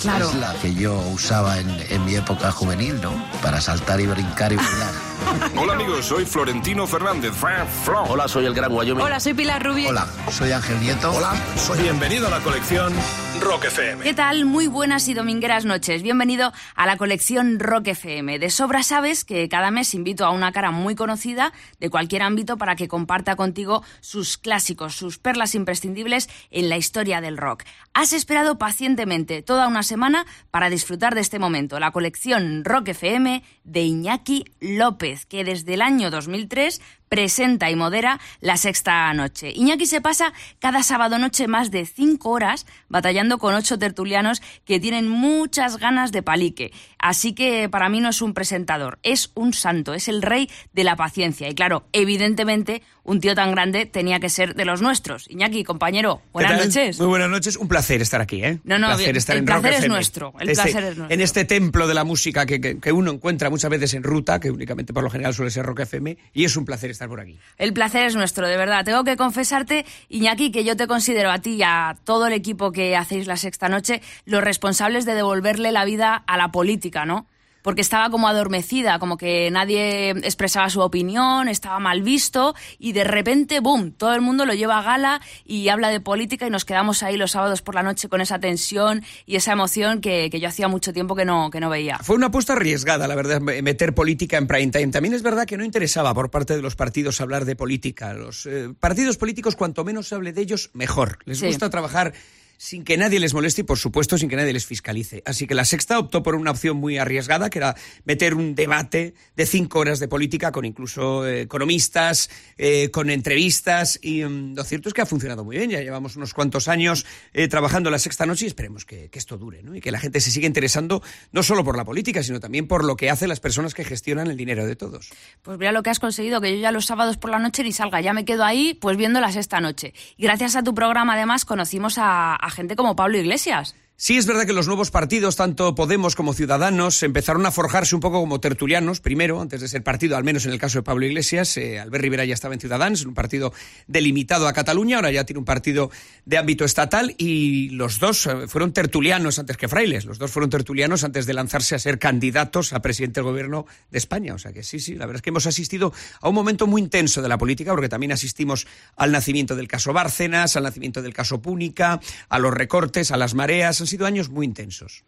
Claro. es la que yo usaba en, en mi época juvenil, ¿no? Para saltar y brincar y bailar. Hola amigos, soy Florentino Fernández. Flo. Hola, soy el Gran Wyoming. Hola, soy Pilar Rubio. Hola, soy Ángel Nieto. Hola. Soy bienvenido a la colección Rock FM. ¿Qué tal? Muy buenas y domingueras noches. Bienvenido a la colección Rock FM. De sobra sabes que cada mes invito a una cara muy conocida de cualquier ámbito para que comparta contigo sus clásicos, sus perlas imprescindibles en la historia del rock. Has esperado pacientemente toda una semana para disfrutar de este momento, la colección Rock FM de Iñaki López, que desde el año 2003 presenta y modera la sexta noche. Iñaki se pasa cada sábado noche más de cinco horas batallando con ocho tertulianos que tienen muchas ganas de palique. Así que para mí no es un presentador, es un santo, es el rey de la paciencia. Y claro, evidentemente, un tío tan grande tenía que ser de los nuestros. Iñaki, compañero, buenas noches. Muy buenas noches. Un placer estar aquí, ¿eh? No, no, Un placer bien, estar el en placer es nuestro, el Este- placer es nuestro. En este templo de la música que, que- que uno encuentra muchas veces en ruta, que únicamente por lo general suele ser Rock FM, y es un placer estar por aquí. El placer es nuestro, de verdad. Tengo que confesarte, Iñaki, que yo te considero a ti y a todo el equipo que hacéis la sexta noche los responsables de devolverle la vida a la política, ¿no? Porque estaba como adormecida, como que nadie expresaba su opinión, estaba mal visto y de repente, ¡boom!, todo el mundo lo lleva a gala y habla de política y nos quedamos ahí los sábados por la noche con esa tensión y esa emoción que, que yo hacía mucho tiempo que no, que no veía. Fue una apuesta arriesgada, la verdad, me- meter política en prime time. También es verdad que no interesaba por parte de los partidos hablar de política. Los eh, partidos políticos, cuanto menos se hable de ellos, mejor. Les Sí. gusta trabajar sin que nadie les moleste y, por supuesto, sin que nadie les fiscalice. Así que la sexta optó por una opción muy arriesgada, que era meter un debate de cinco horas de política con incluso eh, economistas, eh, con entrevistas. Y mm, lo cierto es que ha funcionado muy bien. Ya llevamos unos cuantos años eh, trabajando la sexta noche y esperemos que, esto dure, ¿no? Y que la gente se siga interesando no solo por la política, sino también por lo que hacen las personas que gestionan el dinero de todos. Pues mira lo que has conseguido, que yo ya los sábados por la noche ni salga, ya me quedo ahí pues viéndolas esta noche. Gracias a tu programa además conocimos a gente como Pablo Iglesias. Sí, es verdad que los nuevos partidos, tanto Podemos como Ciudadanos, empezaron a forjarse un poco como tertulianos, primero, antes de ser partido, al menos en el caso de Pablo Iglesias. Eh, Albert Rivera ya estaba en Ciudadanos, un partido delimitado a Cataluña, ahora ya tiene un partido de ámbito estatal y los dos eh, fueron tertulianos antes que frailes. Los dos fueron tertulianos antes de lanzarse a ser candidatos a presidente del gobierno de España. O sea que sí, sí, la verdad es que hemos asistido a un momento muy intenso de la política, porque también asistimos al nacimiento del caso Bárcenas, al nacimiento del caso Púnica, a los recortes, a las mareas. Sido años muy intensos.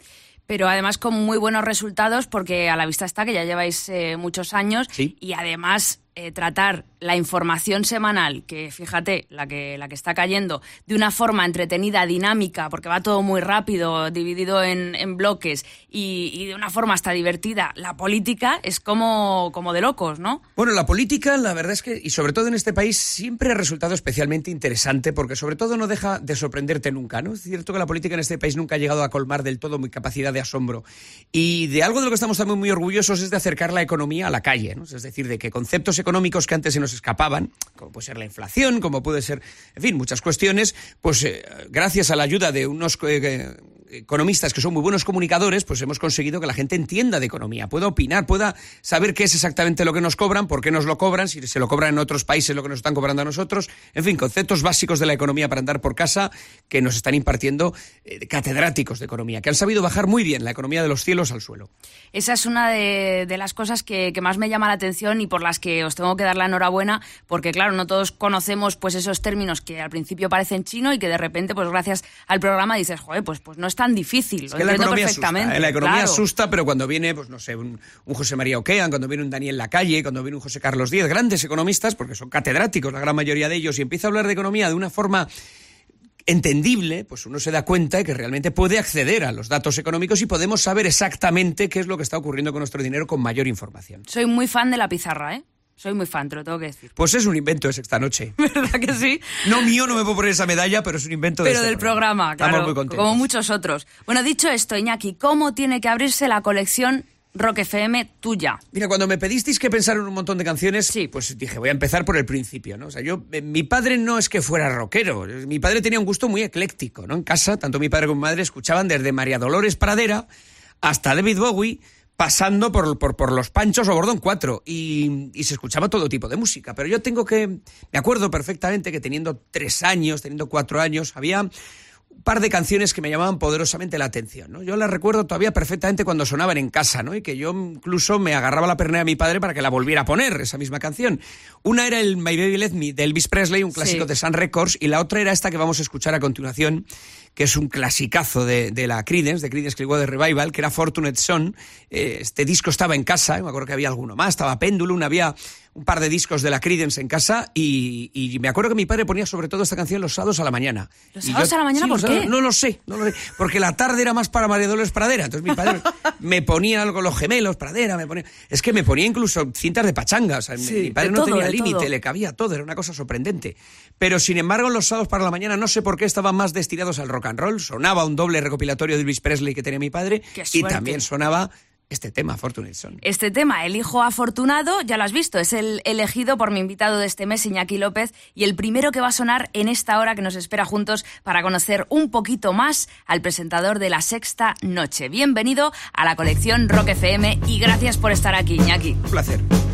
Pero además con muy buenos resultados porque a la vista está que ya lleváis eh, muchos años Sí. y además eh, tratar la información semanal, que fíjate, la que, la que está cayendo, de una forma entretenida, dinámica, porque va todo muy rápido, dividido en, en bloques y, y de una forma hasta divertida, la política es como, como de locos, ¿no? Bueno, la política, la verdad es que, y sobre todo en este país, siempre ha resultado especialmente interesante porque sobre todo no deja de sorprenderte nunca, ¿no? Es cierto que la política en este país nunca ha llegado a colmar del todo mi capacidad de asombro. Y de algo de lo que estamos también muy orgullosos es de acercar la economía a la calle, ¿no? Es decir, de que conceptos económicos que antes se nos escapaban, como puede ser la inflación, como puede ser, en fin, muchas cuestiones, pues eh, gracias a la ayuda de unos eh, economistas que son muy buenos comunicadores, pues hemos conseguido que la gente entienda de economía, pueda opinar, pueda saber qué es exactamente lo que nos cobran, por qué nos lo cobran, si se lo cobran en otros países lo que nos están cobrando a nosotros, en fin, conceptos básicos de la economía para andar por casa que nos están impartiendo eh, catedráticos de economía, que han sabido bajar muy bien la economía de los cielos al suelo. Esa es una de, las cosas que, más me llama la atención y por las que os tengo que dar la enhorabuena, porque claro, no todos conocemos pues esos términos que al principio parecen chino y que de repente, pues gracias al programa dices, joder, pues, pues no es tan difícil, Es lo que la entiendo economía perfectamente. asusta, ¿eh? la economía claro. asusta, pero cuando viene, pues no sé, un, un José María Oquean, cuando viene un Daniel Lacalle, cuando viene un José Carlos Díez, grandes economistas, porque son catedráticos la gran mayoría de ellos, y empieza a hablar de economía de una forma entendible, pues uno se da cuenta de que realmente puede acceder a los datos económicos y podemos saber exactamente qué es lo que está ocurriendo con nuestro dinero con mayor información. Soy muy fan de la pizarra, ¿eh? Soy muy fan, te lo tengo que decir. Pues es un invento de sexta noche. ¿Verdad que sí? No mío, no me puedo poner esa medalla, pero es un invento de Pero este del programa, Estamos claro, muy contentos. como muchos otros. Bueno, dicho esto, Iñaki, ¿cómo tiene que abrirse la colección Rock FM tuya. Mira, cuando me pedisteis que pensar en un montón de canciones, sí. pues dije, voy a empezar por el principio, ¿no? O sea, yo, eh, mi padre no es que fuera rockero, mi padre tenía un gusto muy ecléctico, ¿no? En casa, tanto mi padre como mi madre escuchaban desde María Dolores Pradera hasta David Bowie, pasando por, por, los Panchos o Bordón 4 y, y, se escuchaba todo tipo de música. Pero yo tengo que, me acuerdo perfectamente que teniendo tres años, teniendo cuatro años, había par de canciones que me llamaban poderosamente la atención. ¿no? Yo las recuerdo todavía perfectamente cuando sonaban en casa, ¿no? y que yo incluso me agarraba la pernea a mi padre para que la volviera a poner, esa misma canción. Una era el My Baby Let Me de Elvis Presley, un clásico sí. de Sun Records, y la otra era esta que vamos a escuchar a continuación, que es un clasicazo de, de la Creedence, de Creedence Clearwater Revival, que era Fortunate Son. Eh, este disco estaba en casa, me acuerdo que había alguno más, estaba Pendulum, había un par de discos de la Creedence en casa y, y, me acuerdo que mi padre ponía sobre todo esta canción los sábados a la mañana. ¿Los sábados yo, a la mañana sí, por qué? No lo, sé, no lo sé, porque la tarde era más para María Dolores Pradera, entonces mi padre me ponía algo, los gemelos, Pradera, me ponía... Es que me ponía incluso cintas de pachanga, o sea, sí, mi padre no todo, tenía límite, le cabía todo, era una cosa sorprendente. Pero sin embargo los sábados para la mañana no sé por qué estaban más destinados al rock and roll, sonaba un doble recopilatorio de Elvis Presley que tenía mi padre y también sonaba este tema, Fortunate Son. Este tema, El Hijo Afortunado, ya lo has visto, es el elegido por mi invitado de este mes, Iñaki López, y el primero que va a sonar en esta hora que nos espera juntos para conocer un poquito más al presentador de La Sexta Noche. Bienvenido a la colección Rock FM y gracias por estar aquí, Iñaki. Un placer.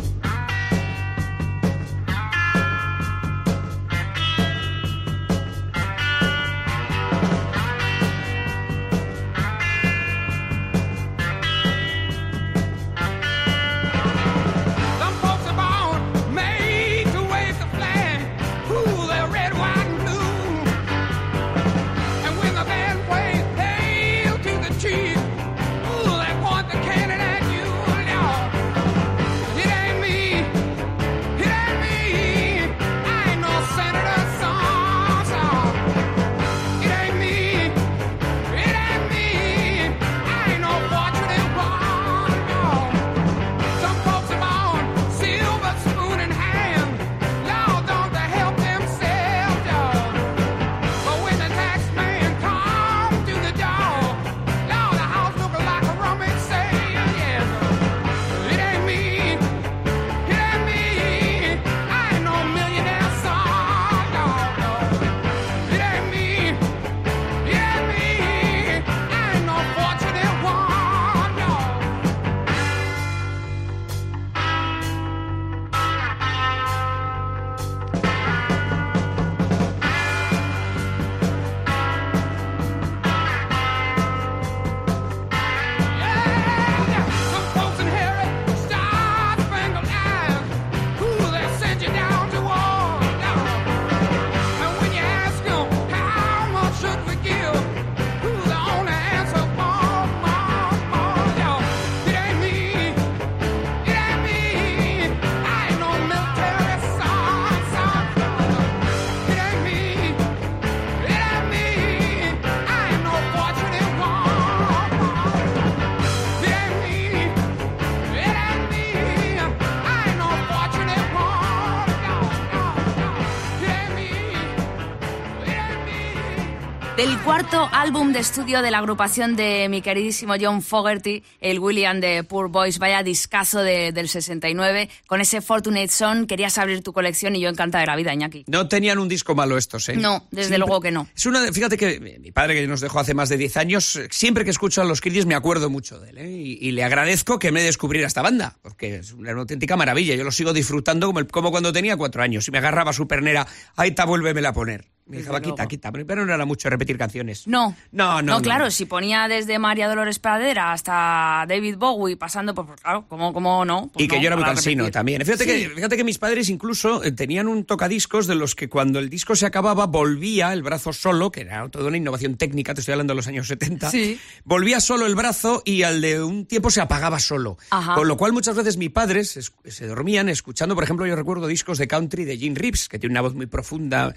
Cuarto álbum de estudio de la agrupación de mi queridísimo John Fogerty, el William de Poor Boys, vaya discazo de, del 69, con ese Fortunate Son, querías abrir tu colección y yo encantada de la vida, Iñaki. No tenían un disco malo estos, ¿eh? No, desde siempre, luego que no. Es una, fíjate que mi padre que nos dejó hace más de 10 años, siempre que escucho a los Kiddies me acuerdo mucho de él, ¿eh? y, y, le agradezco que me descubriera esta banda, porque es una, una auténtica maravilla, yo lo sigo disfrutando como, el, como cuando tenía cuatro años, y me agarraba su pernera, ahí está, vuélvemela a poner. Me dejaba, quita, quita. Pero no era mucho repetir canciones. No. No, no. No, claro, no. si ponía desde María Dolores Pradera hasta David Bowie, pasando por. Claro, ¿cómo, cómo no? Pues y que no, yo era muy cansino repetir. también. Fíjate, Sí. que, fíjate que mis padres incluso eh, tenían un tocadiscos de los que cuando el disco se acababa volvía el brazo solo, que era toda una innovación técnica, te estoy hablando de los años 70. Sí. Volvía solo el brazo y al de un tiempo se apagaba solo. Ajá. Con lo cual muchas veces mis padres es- se dormían escuchando, por ejemplo, yo recuerdo discos de country de Gene Reeves, que tiene una voz muy profunda.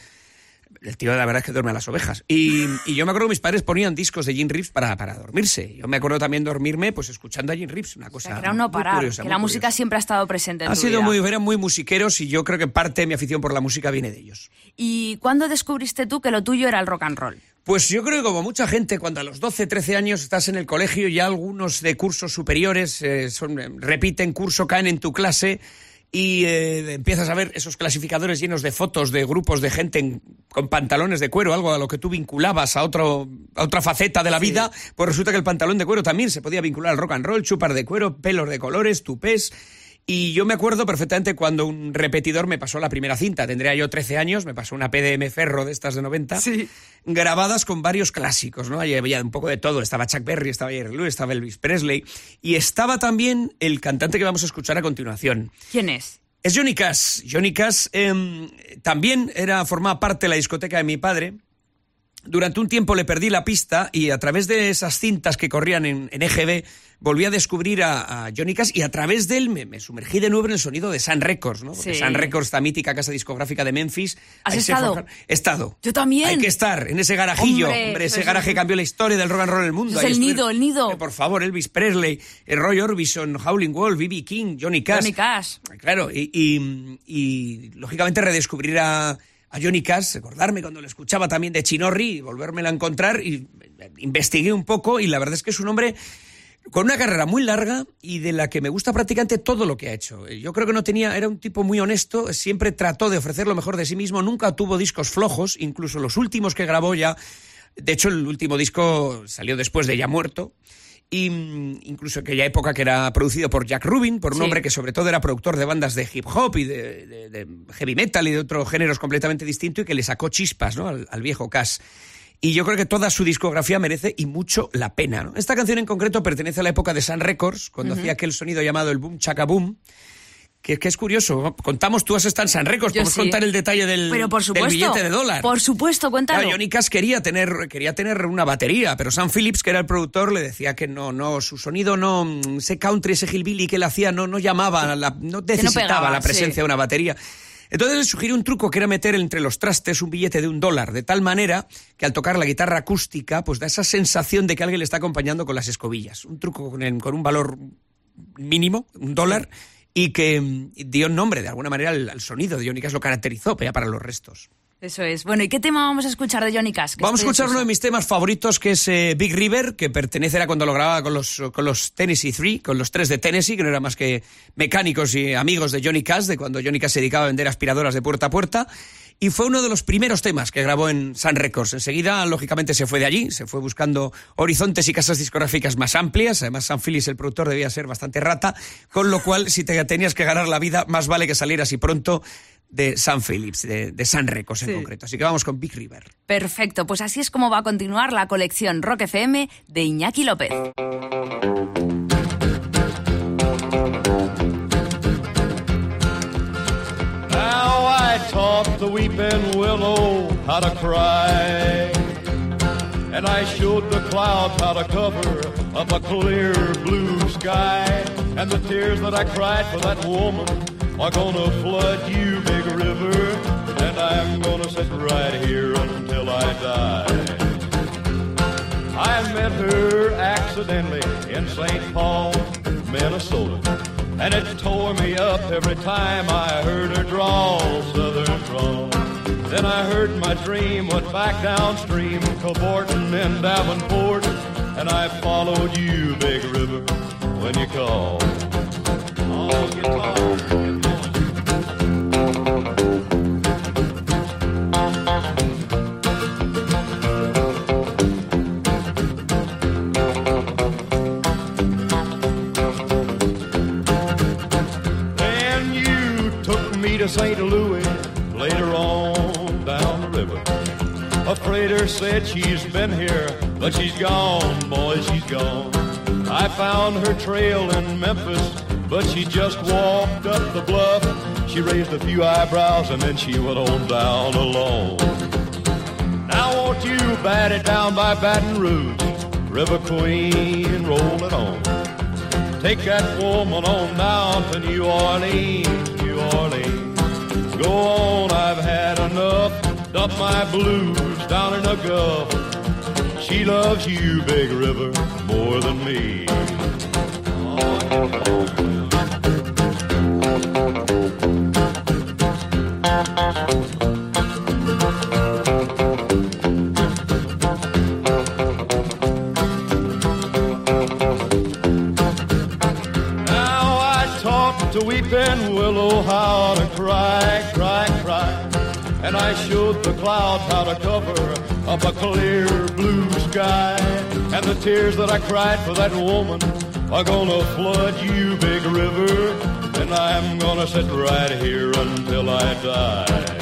El tío, la verdad es que duerme a las ovejas. Y, y yo me acuerdo que mis padres ponían discos de Gene Reeves para, para dormirse. Yo me acuerdo también dormirme pues escuchando a Gene Reeves, una O cosa sea, que era un no parar, curiosa, que la música curiosa. siempre ha estado presente en Ha tu sido vida. muy, eran muy musiqueros y yo creo que parte de mi afición por la música viene de ellos. ¿Y cuándo descubriste tú que lo tuyo era el rock and roll? Pues yo creo que como mucha gente, cuando a los 12, 13 años estás en el colegio, ya algunos de cursos superiores eh, son, eh, repiten curso, caen en tu clase y eh, empiezas a ver esos clasificadores llenos de fotos de grupos de gente en- con pantalones de cuero, algo a lo que tú vinculabas a, otro, a otra faceta de la vida, pues resulta que el pantalón de cuero también se podía vincular al rock and roll, chupar de cuero, pelos de colores, tupés. Y yo me acuerdo perfectamente cuando un repetidor me pasó la primera cinta. Tendría yo 13 años, me pasó una PDM Ferro de estas de 90, grabadas con varios clásicos, ¿no? Ahí había un poco de todo. Estaba Chuck Berry, estaba Jerry Lewis, estaba Elvis Presley. Y estaba también el cantante que vamos a escuchar a continuación. ¿Quién es? Es Johnny Cash. Johnny Cash em, también era, formaba parte de la discoteca de mi padre. Durante un tiempo le perdí la pista y a través de esas cintas que corrían en, en EGB volví a descubrir a, a Johnny Cash y a través de él me, me sumergí de nuevo en el sonido de Sun Records, ¿no? Porque Sí. Sun Records, esta mítica casa discográfica de Memphis. ¿Has estado? He estado. Yo también. Hay que estar en ese garajillo. Hombre, ese es- garaje cambió la historia del rock and roll en el mundo. Es el nido, el nido. Por favor, Elvis Presley, eh, Roy Orbison, Howling Wolf, B.B. King, Johnny Cash. Johnny Cash. Claro, y, y- y, lógicamente redescubrir a, a Johnny Cash, recordarme cuando lo escuchaba también de Chinorri y volvérmela a encontrar y eh, investigué un poco y la verdad es que es un hombre con una carrera muy larga y de la que me gusta prácticamente todo lo que ha hecho. Yo creo que no tenía, era un tipo muy honesto, siempre trató de ofrecer lo mejor de sí mismo, nunca tuvo discos flojos, incluso los últimos que grabó ya, de hecho el último disco salió después de Ya Muerto, y mm, incluso aquella época que era producido por Jack Rubin, por un Sí. hombre que sobre todo era productor de bandas de hip hop y de, de- de heavy metal y de otros géneros completamente distintos y que le sacó chispas ¿no? al, al viejo Cash. Y yo creo que toda su discografía merece y mucho la pena. ¿no? Esta canción en concreto pertenece a la época de Sun Records, cuando hacía aquel sonido llamado el boom chaka boom. Que, que es curioso, contamos, tú has estado en Sun Records, Yo podemos sí. contar el detalle del, Pero por del supuesto. billete de dólar. Por supuesto, cuéntalo. Claro, Johnny Cash quería tener, quería tener una batería, pero Sam Phillips, que era el productor, le decía que no, no, su sonido no, ese country, ese hillbilly que él hacía, no, no llamaba, a la- no necesitaba pegaba, la presencia sí. de una batería. Entonces le sugirió un truco que era meter entre los trastes un billete de un dólar, de tal manera que al tocar la guitarra acústica, pues da esa sensación de que alguien le está acompañando con las escobillas. Un truco con, el- con un valor mínimo, un dólar, y que mm, dio nombre de alguna manera al, al sonido de Johnny Cash, lo caracterizó, ya para los restos. Eso es. Bueno, ¿y qué tema vamos a escuchar de Johnny Cash? Vamos a estoy escuchar uno de mis temas favoritos, que es eh, Big River, que pertenece a cuando lo grababa con los, con los Tennessee Three, con los tres de Tennessee, que no eran más que mecánicos y amigos de Johnny Cash, de cuando Johnny Cash se dedicaba a vender aspiradoras de puerta a puerta. Y fue uno de los primeros temas que grabó en Sun Records. Enseguida, lógicamente, se fue de allí, se fue buscando horizontes y casas discográficas más amplias. Además, Sam Phillips, el productor, debía ser bastante rata, con lo cual, si te tenías que ganar la vida, más vale que salieras y pronto de Sam Phillips, de, de Sun Records en Sí. concreto. Así que vamos con Big River. Perfecto, pues así es como va a continuar la colección Rock FM de Iñaki López. Taught the weeping willow how to cry. And I showed the clouds how to cover up a clear blue sky. And the tears that I cried for that woman are gonna flood you, big river. And I'm gonna sit right here until I die. I met her accidentally in St. Paul, Minnesota. And it tore me up every time I heard her drawl, southern drawl. Then I heard my dream went back downstream, cavorting in Davenport. And I followed you, Big River, when you called. Oh, Freighter said she's been here, but she's gone, boy, she's gone. I found her trail in Memphis, but she just walked up the bluff. She raised a few eyebrows and then she went on down alone. Now won't you bat it down by Baton Rouge, River Queen, roll it on. Take that woman on down to New Orleans, New Orleans. Go on, I've had enough. Dump my blues down in the Gulf. She loves you, Big River, more than me. The clouds how to cover up a clear blue sky. And the tears that I cried for that woman are gonna flood you, big river. And I'm gonna sit right here until I die.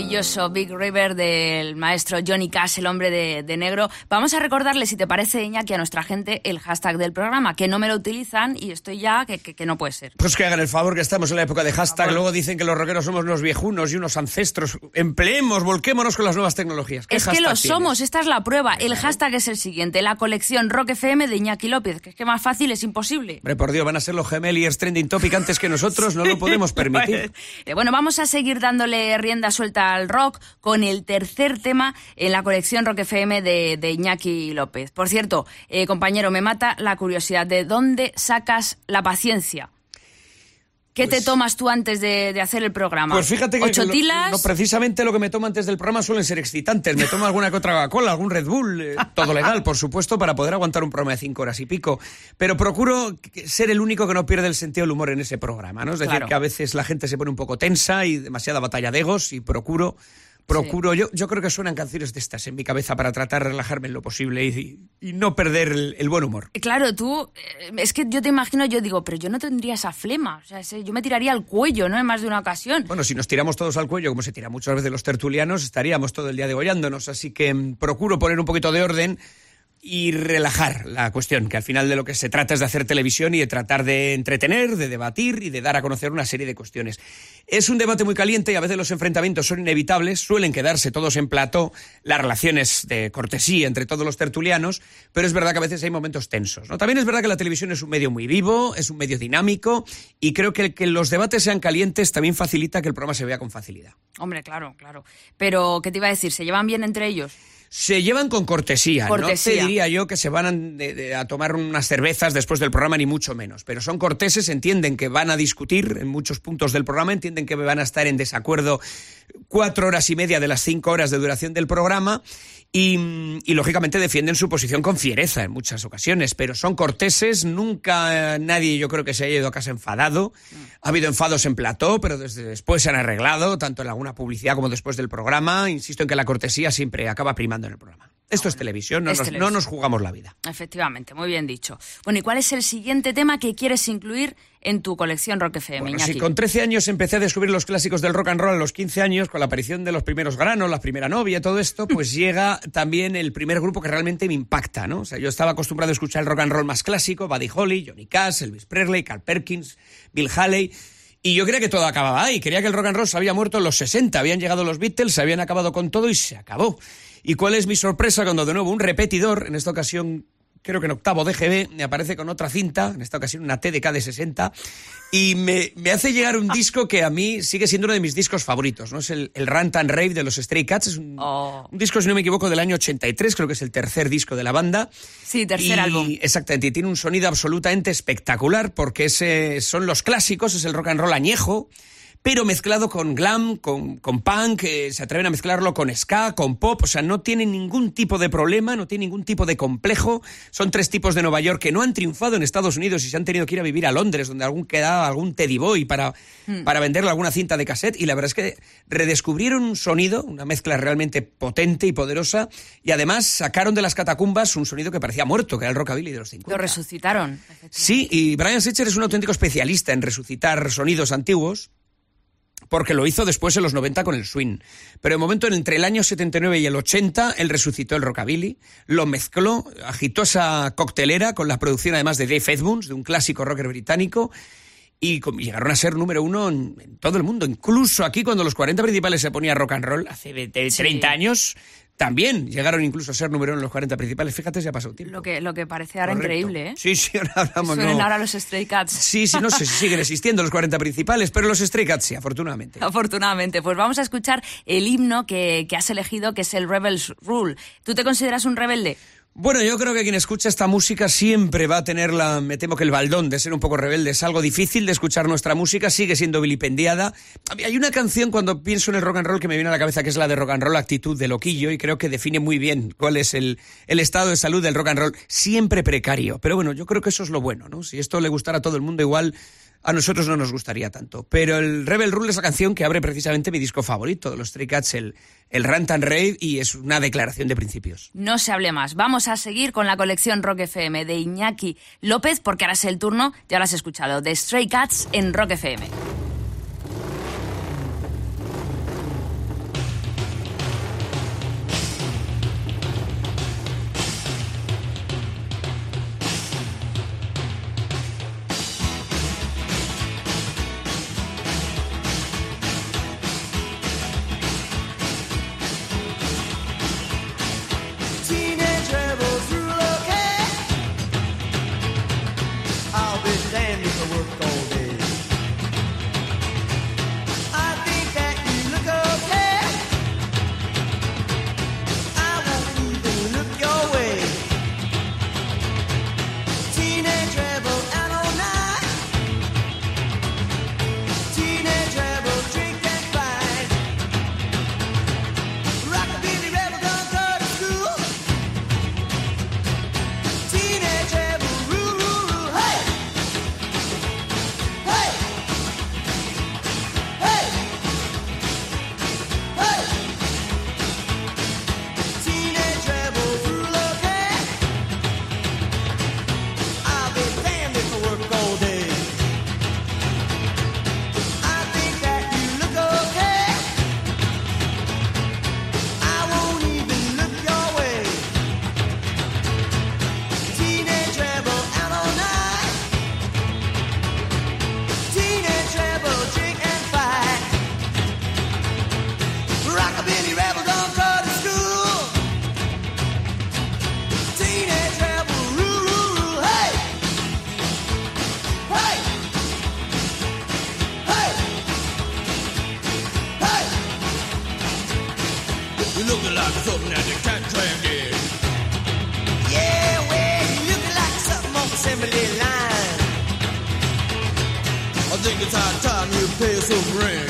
Maravilloso Big River del maestro Johnny Cash, el hombre de, de, negro. Vamos a recordarle, si te parece, Iñaki, a nuestra gente el hashtag del programa, que no me lo utilizan y estoy ya que, que, que no puede ser. Pues que hagan el favor, que estamos en la época de hashtag. Luego dicen que los rockeros somos unos viejunos y unos ancestros. Empleemos, volquémonos con las nuevas tecnologías. Es que lo somos, esta es la prueba. El hashtag es el siguiente, la colección Rock FM de Iñaki López, que es que más fácil es imposible. Hombre, por Dios, van a ser los gemeliers trending topic antes que nosotros, no lo podemos permitir. bueno, vamos a seguir dándole rienda suelta rock con el tercer tema en la colección Rock FM de, de Iñaki López. Por cierto, eh, compañero, me mata la curiosidad de dónde sacas la paciencia. ¿Qué pues, te tomas tú antes de, de, hacer el programa? Pues fíjate que ¿Ocho lo, tilas? No, precisamente lo que me tomo antes del programa suelen ser excitantes. Me tomo alguna que otra Coca-Cola, algún Red Bull, eh, todo legal, por supuesto, para poder aguantar un programa de cinco horas y pico. Pero procuro ser el único que no pierde el sentido del humor en ese programa, ¿no? Es decir, Claro. que a veces la gente se pone un poco tensa y demasiada batalla de egos y procuro procuro, yo, yo creo que suenan canciones de estas en mi cabeza para tratar de relajarme en lo posible y, y no perder el, el, buen humor. Claro, tú, eh, es que yo te imagino, yo digo, pero yo no tendría esa flema, o sea, yo me tiraría al cuello, ¿no? En más de una ocasión. Bueno, si nos tiramos todos al cuello, como se tira muchas veces los tertulianos, estaríamos todo el día degollándonos, así que mm, procuro poner un poquito de orden y relajar la cuestión, que al final de lo que se trata es de hacer televisión y de tratar de entretener, de debatir y de dar a conocer una serie de cuestiones. Es un debate muy caliente y a veces los enfrentamientos son inevitables, suelen quedarse todos en plató, las relaciones de cortesía entre todos los tertulianos, pero es verdad que a veces hay momentos tensos. También es verdad que la televisión es un medio muy vivo, es un medio dinámico y creo que el que los debates sean calientes también facilita que el programa se vea con facilidad. Hombre, claro, claro. Pero, ¿qué te iba a decir? ¿Se llevan bien entre ellos? Se llevan con cortesía, cortesía. No te diría yo que se van a, de, de, a, tomar unas cervezas después del programa, ni mucho menos. Pero son corteses, entienden que van a discutir en muchos puntos del programa, entienden que van a estar en desacuerdo cuatro horas y media de las cinco horas de duración del programa y, y, lógicamente defienden su posición con fiereza en muchas ocasiones, pero son corteses, nunca eh, nadie yo creo que se haya ido a casa enfadado. Ha habido enfados en plató, pero desde después se han arreglado, tanto en alguna publicidad como después del programa. Insisto en que la cortesía siempre acaba primando en el programa. Esto es televisión, no, es nos, televisión. no nos jugamos la vida. Efectivamente, muy bien dicho. Bueno, ¿y cuál es el siguiente tema que quieres incluir en tu colección Rock FM, bueno, si con 13 años empecé a descubrir los clásicos del rock and roll a los 15 años, con la aparición de los primeros granos, la primera novia, todo esto, pues llega también el primer grupo que realmente me impacta, ¿no? O sea, yo estaba acostumbrado a escuchar el rock and roll más clásico, Buddy Holly, Johnny Cash, Elvis Presley, Carl Perkins, Bill Haley... Y yo creía que todo acababa ahí, creía que el rock and roll se había muerto en los 60, habían llegado los Beatles, se habían acabado con todo y se acabó. ¿Y cuál es mi sorpresa cuando de nuevo un repetidor, en esta ocasión creo que en octavo DGB, me aparece con otra cinta, en esta ocasión una TDK de 60, y me, me hace llegar un disco que a mí sigue siendo uno de mis discos favoritos, ¿no? Es el, el Rant and Rave de los Stray Cats, es un, Oh. un disco, si no me equivoco, del año 83, creo que es el tercer disco de la banda. Sí, tercer y, álbum. Exactamente, y tiene un sonido absolutamente espectacular porque ese, son los clásicos, es el rock and roll añejo, pero mezclado con glam, con, con punk, eh, se atreven a mezclarlo con ska, con pop, o sea, no tiene ningún tipo de problema, no tiene ningún tipo de complejo. Son tres tipos de Nueva York que no han triunfado en Estados Unidos y se han tenido que ir a vivir a Londres, donde algún quedaba algún Teddy Boy para, Hmm. para venderle alguna cinta de cassette. Y la verdad es que redescubrieron un sonido, una mezcla realmente potente y poderosa, y además sacaron de las catacumbas un sonido que parecía muerto, que era el rockabilly de los 50. Lo resucitaron. Sí, y Brian Setzer es un auténtico especialista en resucitar sonidos antiguos, porque lo hizo después en los 90 con el swing. Pero el momento entre el año 79 y el 80, él resucitó el rockabilly, lo mezcló, agitó esa coctelera con la producción además de Dave Edmunds, de un clásico rocker británico, y llegaron a ser número uno en, en todo el mundo. Incluso aquí, cuando los 40 principales se ponía rock and roll, hace de- de 30 años, también llegaron incluso a ser número uno en los 40 principales. Fíjate, se ha pasado tiempo. Lo que, lo que parece ahora Correcto. increíble, ¿eh? Sí, sí, ahora hablamos. Suenen no. ahora los Stray Cats. Sí, sí, no sé si siguen existiendo los 40 principales, pero los Stray Cats sí, afortunadamente. Afortunadamente. Pues vamos a escuchar el himno que, que has elegido, que es el Rebels Rule. ¿Tú te consideras un rebelde? Bueno, yo creo que quien escucha esta música siempre va a tener la, me temo que el baldón de ser un poco rebelde. Es algo difícil de escuchar nuestra música, sigue siendo vilipendiada. Hay una canción cuando pienso en el rock and roll que me viene a la cabeza, que es la de rock and roll Actitud de Loquillo, y creo que define muy bien cuál es el, el estado de salud del rock and roll. Siempre precario. Pero bueno, yo creo que eso es lo bueno, ¿no? Si esto le gustara a todo el mundo igual, a nosotros no nos gustaría tanto. Pero el Rebel Rule es la canción que abre precisamente mi disco favorito de los Stray Cats, el, el Rant and Rave, y es una declaración de principios. No se hable más. Vamos a seguir con la colección Rock FM de Iñaki López, porque ahora es el turno, ya lo has escuchado, de Stray Cats en Rock FM. ring.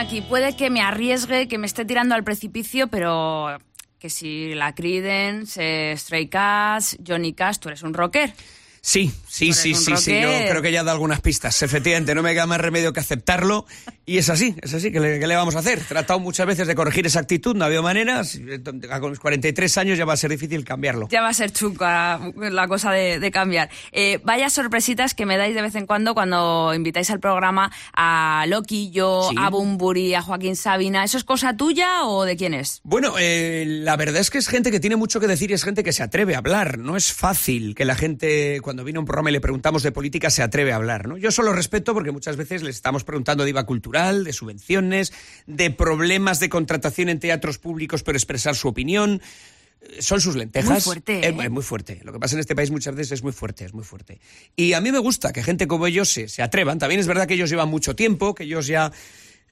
Iñaki, puede que me arriesgue, que me esté tirando al precipicio, pero que si la Creedence, eh, Stray Cats, Johnny Cash, tú eres un rocker. Sí, sí, sí, sí, sí. Yo creo que ya da algunas pistas. Efectivamente, no me queda más remedio que aceptarlo. Y es así, es así. ¿Qué le, qué le vamos a hacer? He tratado muchas veces de corregir esa actitud, no ha habido maneras. Con los 43 años ya va a ser difícil cambiarlo. Ya va a ser chunga la cosa de, de cambiar. Eh, vaya sorpresitas que me dais de vez en cuando cuando invitáis al programa a Loquillo, Sí. a Bumburi, a Joaquín Sabina. ¿Eso es cosa tuya o de quién es? Bueno, eh, la verdad es que es gente que tiene mucho que decir y es gente que se atreve a hablar. No es fácil que la gente, cuando viene a un programa le preguntamos de política, se atreve a hablar. ¿no? Yo solo respeto porque muchas veces les estamos preguntando de IVA cultural, de subvenciones, de problemas de contratación en teatros públicos, pero expresar su opinión. Son sus lentejas. Muy fuerte, Es ¿eh? es muy fuerte. Lo que pasa en este país muchas veces es muy fuerte, es muy fuerte. Y a mí me gusta que gente como ellos se, se atrevan. También es verdad que ellos llevan mucho tiempo, que ellos ya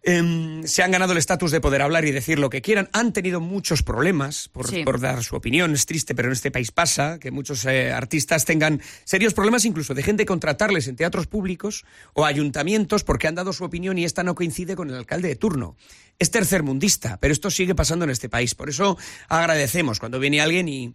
em, se han ganado el estatus de poder hablar y decir lo que quieran. Han tenido muchos problemas por, Sí. por dar su opinión. Es triste, pero en este país pasa que muchos eh, artistas tengan serios problemas, incluso dejen de contratarles en teatros públicos o ayuntamientos porque han dado su opinión y esta no coincide con el alcalde de turno. Es tercermundista, pero esto sigue pasando en este país. Por eso agradecemos cuando viene alguien y,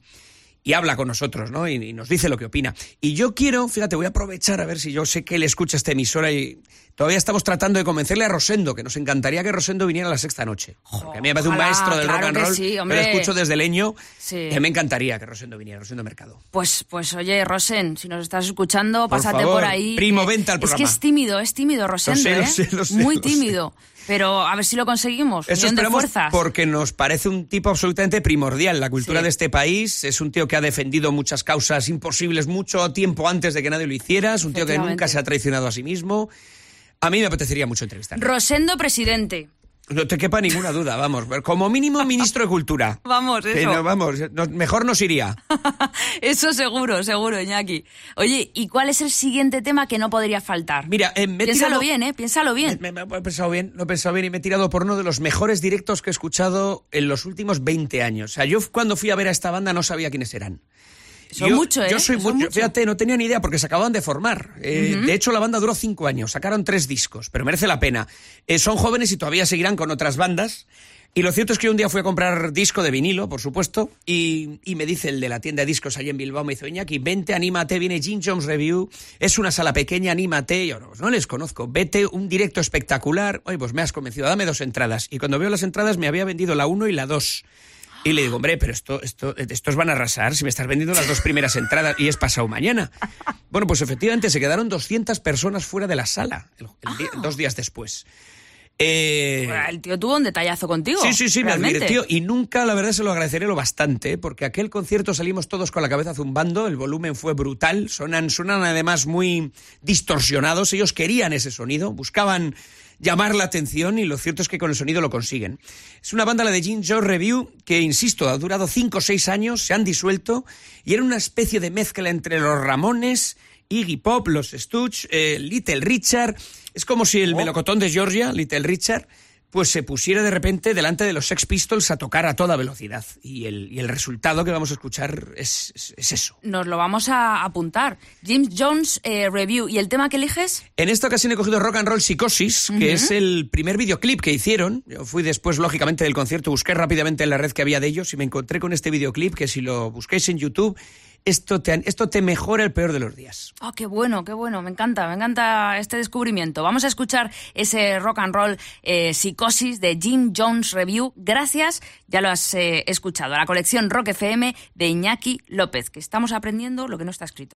y habla con nosotros, ¿no? Y, y nos dice lo que opina. Y yo quiero, fíjate, voy a aprovechar a ver si yo sé que él escucha esta emisora y todavía estamos tratando de convencerle a Rosendo, que nos encantaría que Rosendo viniera a la sexta noche. Porque a mí me parece un maestro del claro rock and roll. sí, yo hombre. lo escucho desde Leño. Sí. Que me encantaría que Rosendo viniera, Rosendo Mercado. Pues, pues oye, Rosen, si nos estás escuchando, Por pásate favor, por ahí. primo, Eh, vente al Es que programa. es tímido, es tímido, Rosendo, Lo sé, lo ¿eh? sé, lo sé, Muy lo sé. Pero a ver si lo conseguimos. Eso de fuerzas. porque nos parece un tipo absolutamente primordial la cultura Sí. de este país. Es un tío que ha defendido muchas causas imposibles mucho tiempo antes de que nadie lo hiciera. Es un tío que nunca se ha traicionado a sí mismo. A mí me apetecería mucho entrevistarlo. Rosendo presidente. No te quepa ninguna duda, vamos. Como mínimo ministro de Cultura. Vamos, eso. no, vamos, no- mejor nos iría. Eso seguro, seguro, Iñaki. Oye, ¿y cuál es el siguiente tema que no podría faltar? Mira, eh, me Piénsalo tirado- bien, ¿eh? Piénsalo bien. Me, me- me he pensado bien, lo he pensado bien y me he tirado por uno de los mejores directos que he escuchado en los últimos 20 años. O sea, yo cuando fui a ver a esta banda no sabía quiénes eran. Son yo, mucho, ¿eh? Yo soy mucho. Fíjate, no tenía ni idea porque se acababan de formar. Eh, De hecho, la banda duró cinco años, sacaron tres discos, pero merece la pena. Eh, son jóvenes y todavía seguirán con otras bandas. Y lo cierto es que un día fui a comprar disco de vinilo, por supuesto, y, y me dice el de la tienda de discos allí en Bilbao, me dice, Iñaki, vente, anímate, viene Jim Jones Review, es una sala pequeña, anímate. Y yo, no, pues no les conozco, vete, un directo espectacular. Oye, pues me has convencido, dame dos entradas. Y cuando veo las entradas me había vendido la uno y la dos. Y le digo, hombre, pero esto, esto, estos van a arrasar si me estás vendiendo las dos primeras entradas y es pasado mañana. Bueno, pues efectivamente se quedaron 200 personas fuera de la sala el- el di- dos días después. Eh, El tío tuvo un detallazo contigo. Sí, sí, sí, me realmente. advirtió. Y nunca, la verdad, se lo agradeceré lo bastante, porque aquel concierto salimos todos con la cabeza zumbando, el volumen fue brutal, sonan, sonan además muy distorsionados, ellos querían ese sonido, buscaban llamar la atención y lo cierto es que con el sonido lo consiguen. Es una banda, la de Jim Jones Review, que, insisto, ha durado 5 o 6 años, se han disuelto y era una especie de mezcla entre los Ramones, Iggy Pop, los Stooges, eh, Little Richard. Es como si el melocotón de Georgia, Little Richard, pues se pusiera de repente delante de los Sex Pistols a tocar a toda velocidad. Y el, y el resultado que vamos a escuchar es, es- es eso. Nos lo vamos a apuntar. James Jones eh, Review. ¿Y el tema que eliges? En esta ocasión he cogido Rock and Roll Psicosis, que es el primer videoclip que hicieron. Yo fui después, lógicamente, del concierto, busqué rápidamente en la red que había de ellos y me encontré con este videoclip que si lo busquéis en YouTube, esto te, esto te mejora el peor de los días. Oh, qué bueno, qué bueno. Me encanta, me encanta este descubrimiento. Vamos a escuchar ese rock and roll eh, psicosis de Jim Jones Review. Gracias, ya lo has eh, escuchado. La colección Rock FM de Iñaki López, que estamos aprendiendo lo que no está escrito.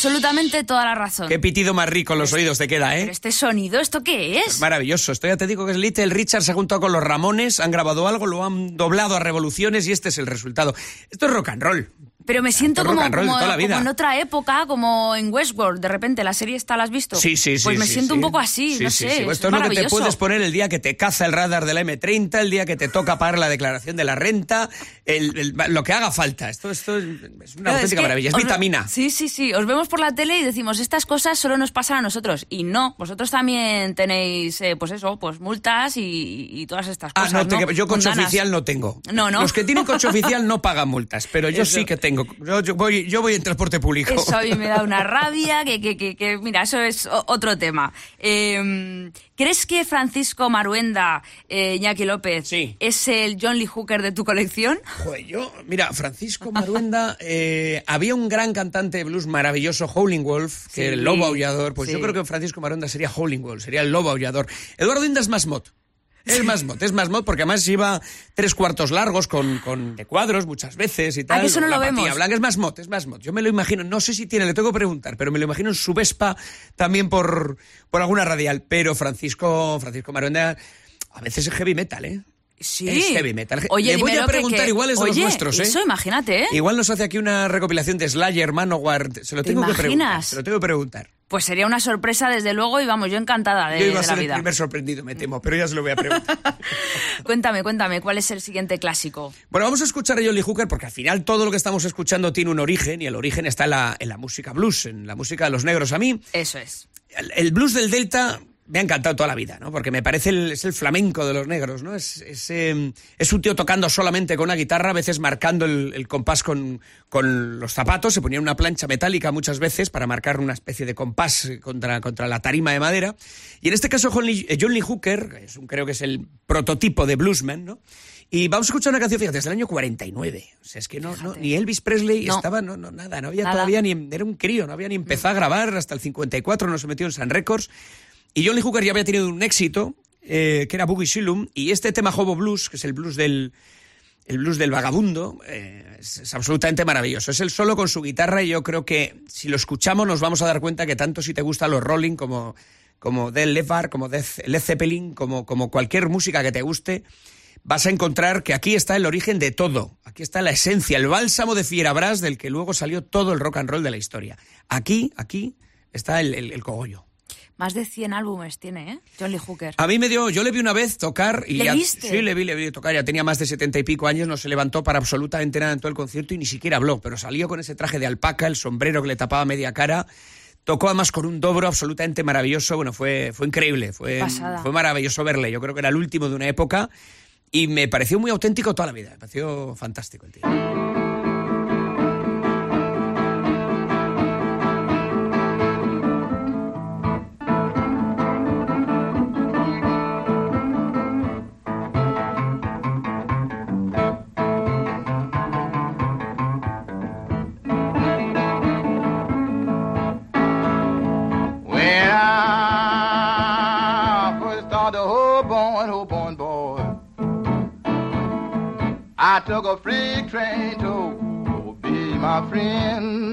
Absolutamente toda la razón. Qué pitido más rico en los oídos te queda, ¿eh? Pero este sonido, ¿esto qué es? Maravilloso. Esto ya te digo que es Little Richard se ha juntado con los Ramones, han grabado algo, lo han doblado a revoluciones y este es el resultado. Esto es rock and roll. Pero me siento como, como- en otra época, como en Westworld. De repente, la serie esta, ¿la has visto? Sí, sí, sí. Pues me sí, siento sí. un poco así, Sí, no sé. sí. es Esto es lo que te puedes poner el día que te caza el radar de la M30, el día que te toca pagar la declaración de la renta, el- el- lo que haga falta. Esto, esto es una auténtica que maravilla. Es os vitamina. Sí, sí, sí. Os vemos por la tele y decimos, estas cosas solo nos pasan a nosotros. Y no, vosotros también tenéis, eh, pues eso, pues multas y, y todas estas Ah, cosas. no, te- ¿no? yo coche Mundanas. oficial no tengo. No, no. Los que tienen coche oficial no pagan multas, pero yo Eso. sí que tengo. Yo, yo voy, yo voy en transporte público. Eso a mí me da una rabia, que, que, que, que- mira, eso es otro tema. Eh, ¿Crees que Francisco Maruenda, eh, Iñaki López, Sí. es el John Lee Hooker de tu colección? Joder, yo, mira, Francisco Maruenda, eh, había un gran cantante de blues maravilloso, Howling Wolf, que Sí, era el lobo aullador. Pues yo creo que Francisco Maruenda sería Howling Wolf, sería el lobo aullador. Eduardo Inda es más mod. Es más mod, es más mod, porque además lleva tres cuartos largos con, con de cuadros muchas veces y tal. que eso no la lo vemos? blanca es más mod, es más mod. Yo me lo imagino, no sé si tiene, le tengo que preguntar, pero me lo imagino en su Vespa también por, por alguna radial. Pero Francisco, Francisco Maruenda a veces es heavy metal, ¿eh? Sí. Es heavy metal. Oye, Le voy a preguntar, que- igual es de los nuestros, ¿eh? Eso, imagínate, ¿eh? Igual nos hace aquí una recopilación de Slayer, Manowar. Se lo ¿Te tengo que preguntar. imaginas? Se lo tengo que preguntar. Pues sería una sorpresa, desde luego, y vamos, yo encantada de, Yo iba a de ser la el vida. primer sorprendido, me temo, pero ya se lo voy a preguntar. Cuéntame, cuéntame, ¿cuál es el siguiente clásico? bueno, vamos a escuchar a Lee Hooker porque al final todo lo que estamos escuchando tiene un origen y el origen está en la, en la música blues, en la música de los negros. A mí, Eso es. el, el blues del Delta me ha encantado toda la vida, ¿no? Porque me parece el, es el flamenco de los negros, ¿no? Es, es, eh, es un tío tocando solamente con una guitarra, a veces marcando el, el compás con, con los zapatos, se ponía una plancha metálica muchas veces para marcar una especie de compás contra, contra la tarima de madera. Y en este caso John Lee, eh, John Lee Hooker, es un, creo que es el prototipo de bluesman, ¿no? Y vamos a escuchar una canción, fíjate, desde el año 49. O sea, es que no, no, ni Elvis Presley No. estaba, no, no, nada, no había Nada. todavía ni, era un crío, no había ni empezado a grabar hasta el 54, no se metió en Sun Records. Y John Lee Hooker ya había tenido un éxito, eh, que era Boogie Shillum, y este tema Hobo Blues, que es el blues del, el blues del vagabundo, eh, es, absolutamente maravilloso. Es el solo con su guitarra y yo creo que si lo escuchamos nos vamos a dar cuenta que tanto si te gustan los Rolling como, como Del como Led Led Zeppelin, como, como cualquier música que te guste, vas a encontrar que aquí está el origen de todo. Aquí está la esencia, el bálsamo de Fierabras del que luego salió todo el rock and roll de la historia. Aquí, aquí está el, el- el cogollo. Más de 100 álbumes tiene, ¿eh? John Lee Hooker. A mí me dio, yo le vi una vez tocar y ¿Le ya, viste? sí le vi, le vi tocar, ya tenía más de setenta y pico años, no se levantó para absolutamente nada en todo el concierto y ni siquiera habló, pero salió con ese traje de alpaca, el sombrero que le tapaba media cara, tocó además con un dobro absolutamente maravilloso, bueno, fue, fue increíble, fue, fue maravilloso verle, yo creo que era el último de una época y me pareció muy auténtico toda la vida, me pareció fantástico el tío. I took a freight train to be my friend.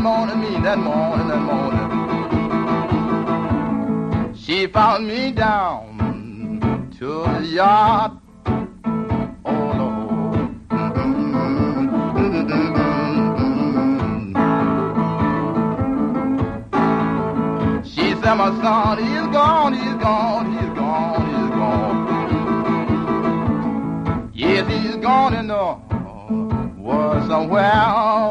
Morning, me that morning, that morning. She found me down to the yard. Oh, Lord. She said, my son, he's gone, he's gone, he's gone, he's gone. Yes, he's gone in the world somewhere.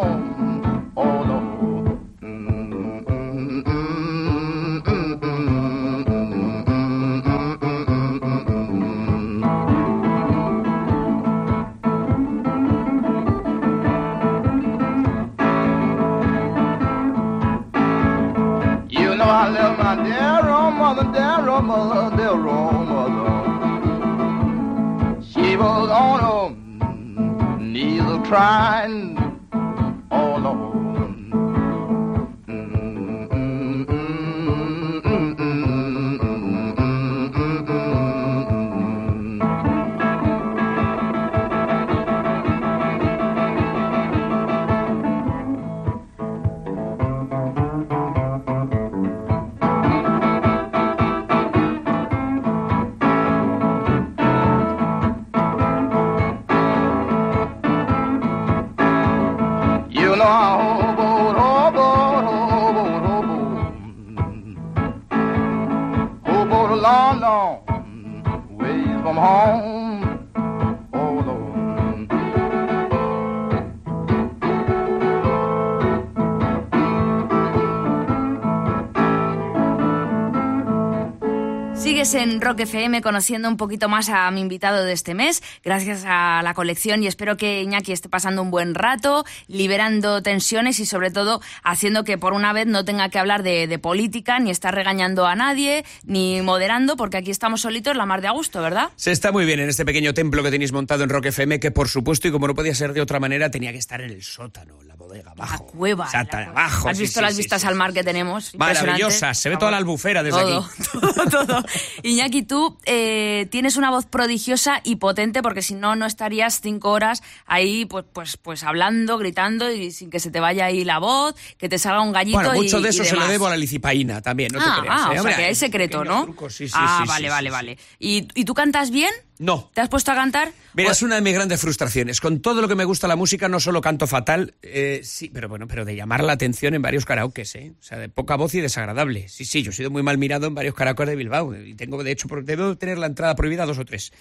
try en Rock FM conociendo un poquito más a mi invitado de este mes, gracias a la colección y espero que Iñaki esté pasando un buen rato, liberando tensiones y sobre todo haciendo que por una vez no tenga que hablar de, de política, ni estar regañando a nadie, ni moderando, porque aquí estamos solitos la mar de agosto, ¿verdad? Se está muy bien en este pequeño templo que tenéis montado en Rock FM, que por supuesto, y como no podía ser de otra manera, tenía que estar en el sótano, en la bodega, abajo. La cueva. Exacto, la cueva. abajo. ¿Has sí, visto sí, las sí, vistas al mar que tenemos? Maravillosas, se ve toda la albufera desde todo, aquí. Todo, todo. Iñaki, tú eh, tienes una voz prodigiosa y potente porque si no, no estarías cinco horas ahí pues, pues, pues hablando, gritando y sin que se te vaya ahí la voz, que te salga un gallito Bueno, mucho y- de eso se lo debo a la licipaína también, no ah, te creas. ah, ¿eh? o sea que hay secreto, ¿no? trucos, sí, sí, ah, sí, vale, vale, vale. ¿Y, ¿Y tú cantas bien? No. ¿Te has puesto a cantar? Mira, O- es una de mis grandes frustraciones. Con todo lo que me gusta la música, no solo canto fatal, eh, sí, pero bueno, pero de llamar la atención en varios karaokes, ¿eh? O sea, de poca voz y desagradable. Sí, sí, yo he sido muy mal mirado en varios karaokes de Bilbao. Y tengo, de hecho, debo tener la entrada prohibida dos o tres.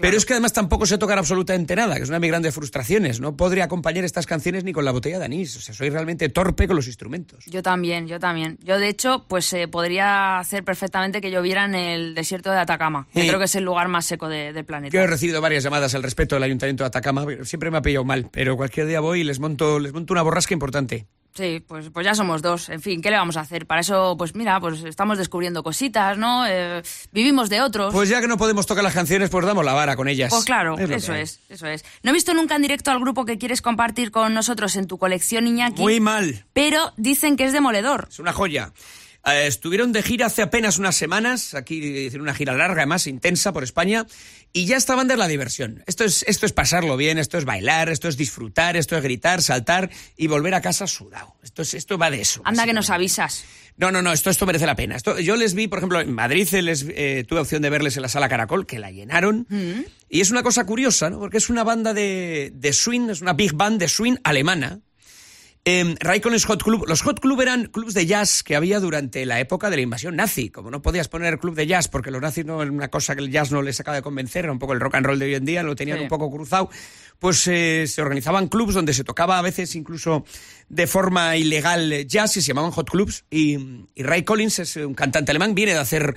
Pero es que además tampoco sé tocar absolutamente nada, que es una de mis grandes frustraciones. No podría acompañar estas canciones ni con la botella de anís. O sea, soy realmente torpe con los instrumentos. Yo también, yo también. Yo, de hecho, pues eh, podría hacer perfectamente que lloviera en el desierto de Atacama. que Sí. creo que es el lugar más seco de- del planeta. Yo he recibido varias llamadas al respecto del Ayuntamiento de Atacama. Siempre me ha pillado mal, pero cualquier día voy y les monto, les monto una borrasca importante. Sí, pues, pues ya somos dos. En fin, ¿qué le vamos a hacer? Para eso, pues mira, pues estamos descubriendo cositas, ¿no? Eh, vivimos de otros. Pues ya que no podemos tocar las canciones, pues damos la vara con ellas. Pues claro, Es eso es, eso es. No he visto nunca en directo al grupo que quieres compartir con nosotros en tu colección, Iñaki. Muy mal. Pero dicen que es demoledor. Es una joya. Eh, estuvieron de gira hace apenas unas semanas, aquí hicieron una gira larga, además intensa por España, y ya estaban de la diversión. Esto es, esto es pasarlo bien, esto es bailar, esto es disfrutar, esto es gritar, saltar y volver a casa sudado. Esto, es, esto va de eso. Anda que nos avisas. No, no, no, esto, esto merece la pena. Esto, yo les vi, por ejemplo, en Madrid, les, eh, tuve opción de verles en la sala Caracol, que la llenaron. Mm. Y es una cosa curiosa, ¿no? Porque es una banda de, de swing, es una big band de swing alemana. Eh, Raikkonen's Hot Club. Los Hot Club eran clubs de jazz que había durante la época de la invasión nazi. Como no podías poner club de jazz porque los nazis no era una cosa que el jazz no les acaba de convencer, era un poco el rock and roll de hoy en día, lo tenían Sí. un poco cruzado. Pues eh, se organizaban clubs donde se tocaba a veces incluso de forma ilegal jazz y se llamaban hot clubs. Y, y Ray Collins es un cantante alemán, viene de hacer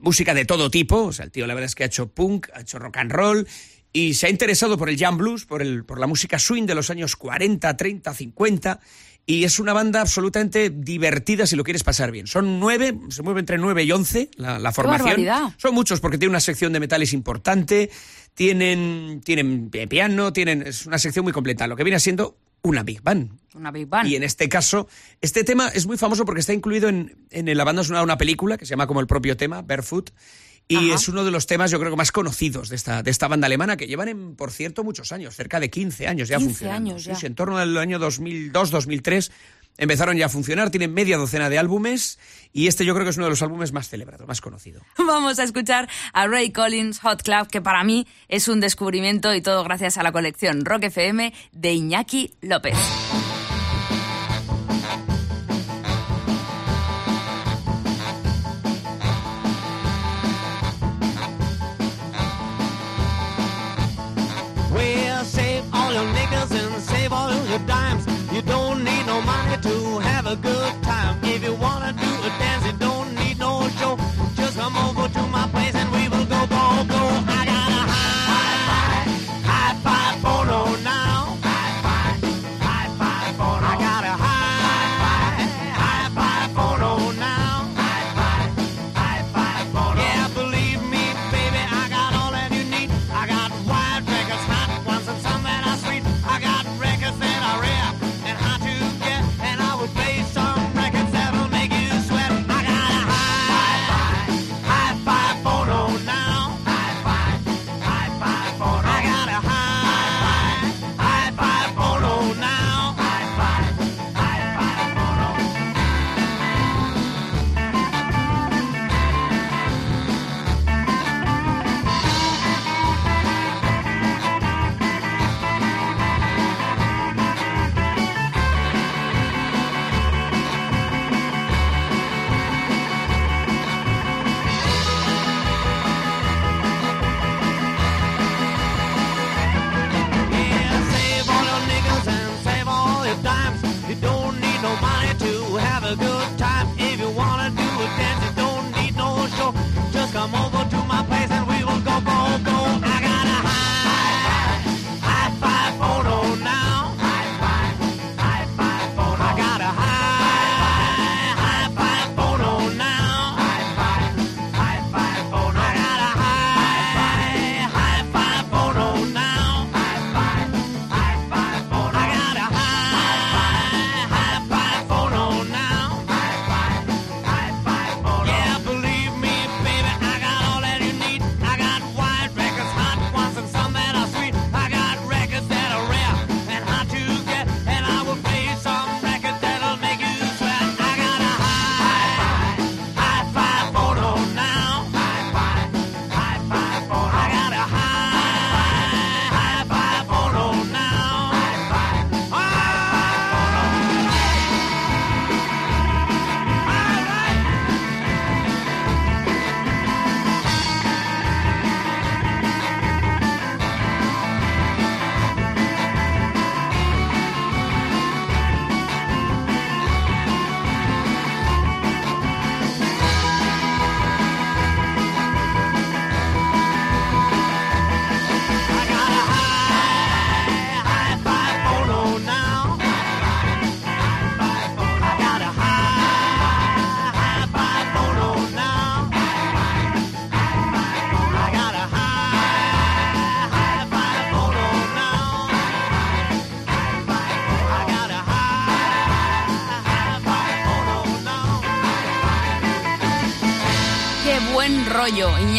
música de todo tipo. O sea, el tío la verdad es que ha hecho punk, ha hecho rock and roll y se ha interesado por el jam blues, por, el, por la música swing de los años 40, 30, 50. Y es una banda absolutamente divertida si lo quieres pasar bien. Son nueve, se mueve entre nueve y once la, la formación. Son muchos porque tiene una sección de metales importante, tienen, tienen piano, tienen, es una sección muy completa, lo que viene siendo una big band. Una Big Bang. Y en este caso, este tema es muy famoso porque está incluido en, en la banda sonora de una película que se llama como el propio tema, Barefoot. Y Ajá. es uno de los temas, yo creo que más conocidos de esta, de esta banda alemana, que llevan, en, por cierto, muchos años, cerca de 15 años ya 15 funcionando. años ya. sí, en torno al año 2002, 2003 empezaron ya a funcionar, tienen media docena de álbumes y este yo creo que es uno de los álbumes más celebrados, más conocido. Vamos a escuchar a Ray Collins Hot Club, que para mí es un descubrimiento y todo gracias a la colección Rock FM de Iñaki López.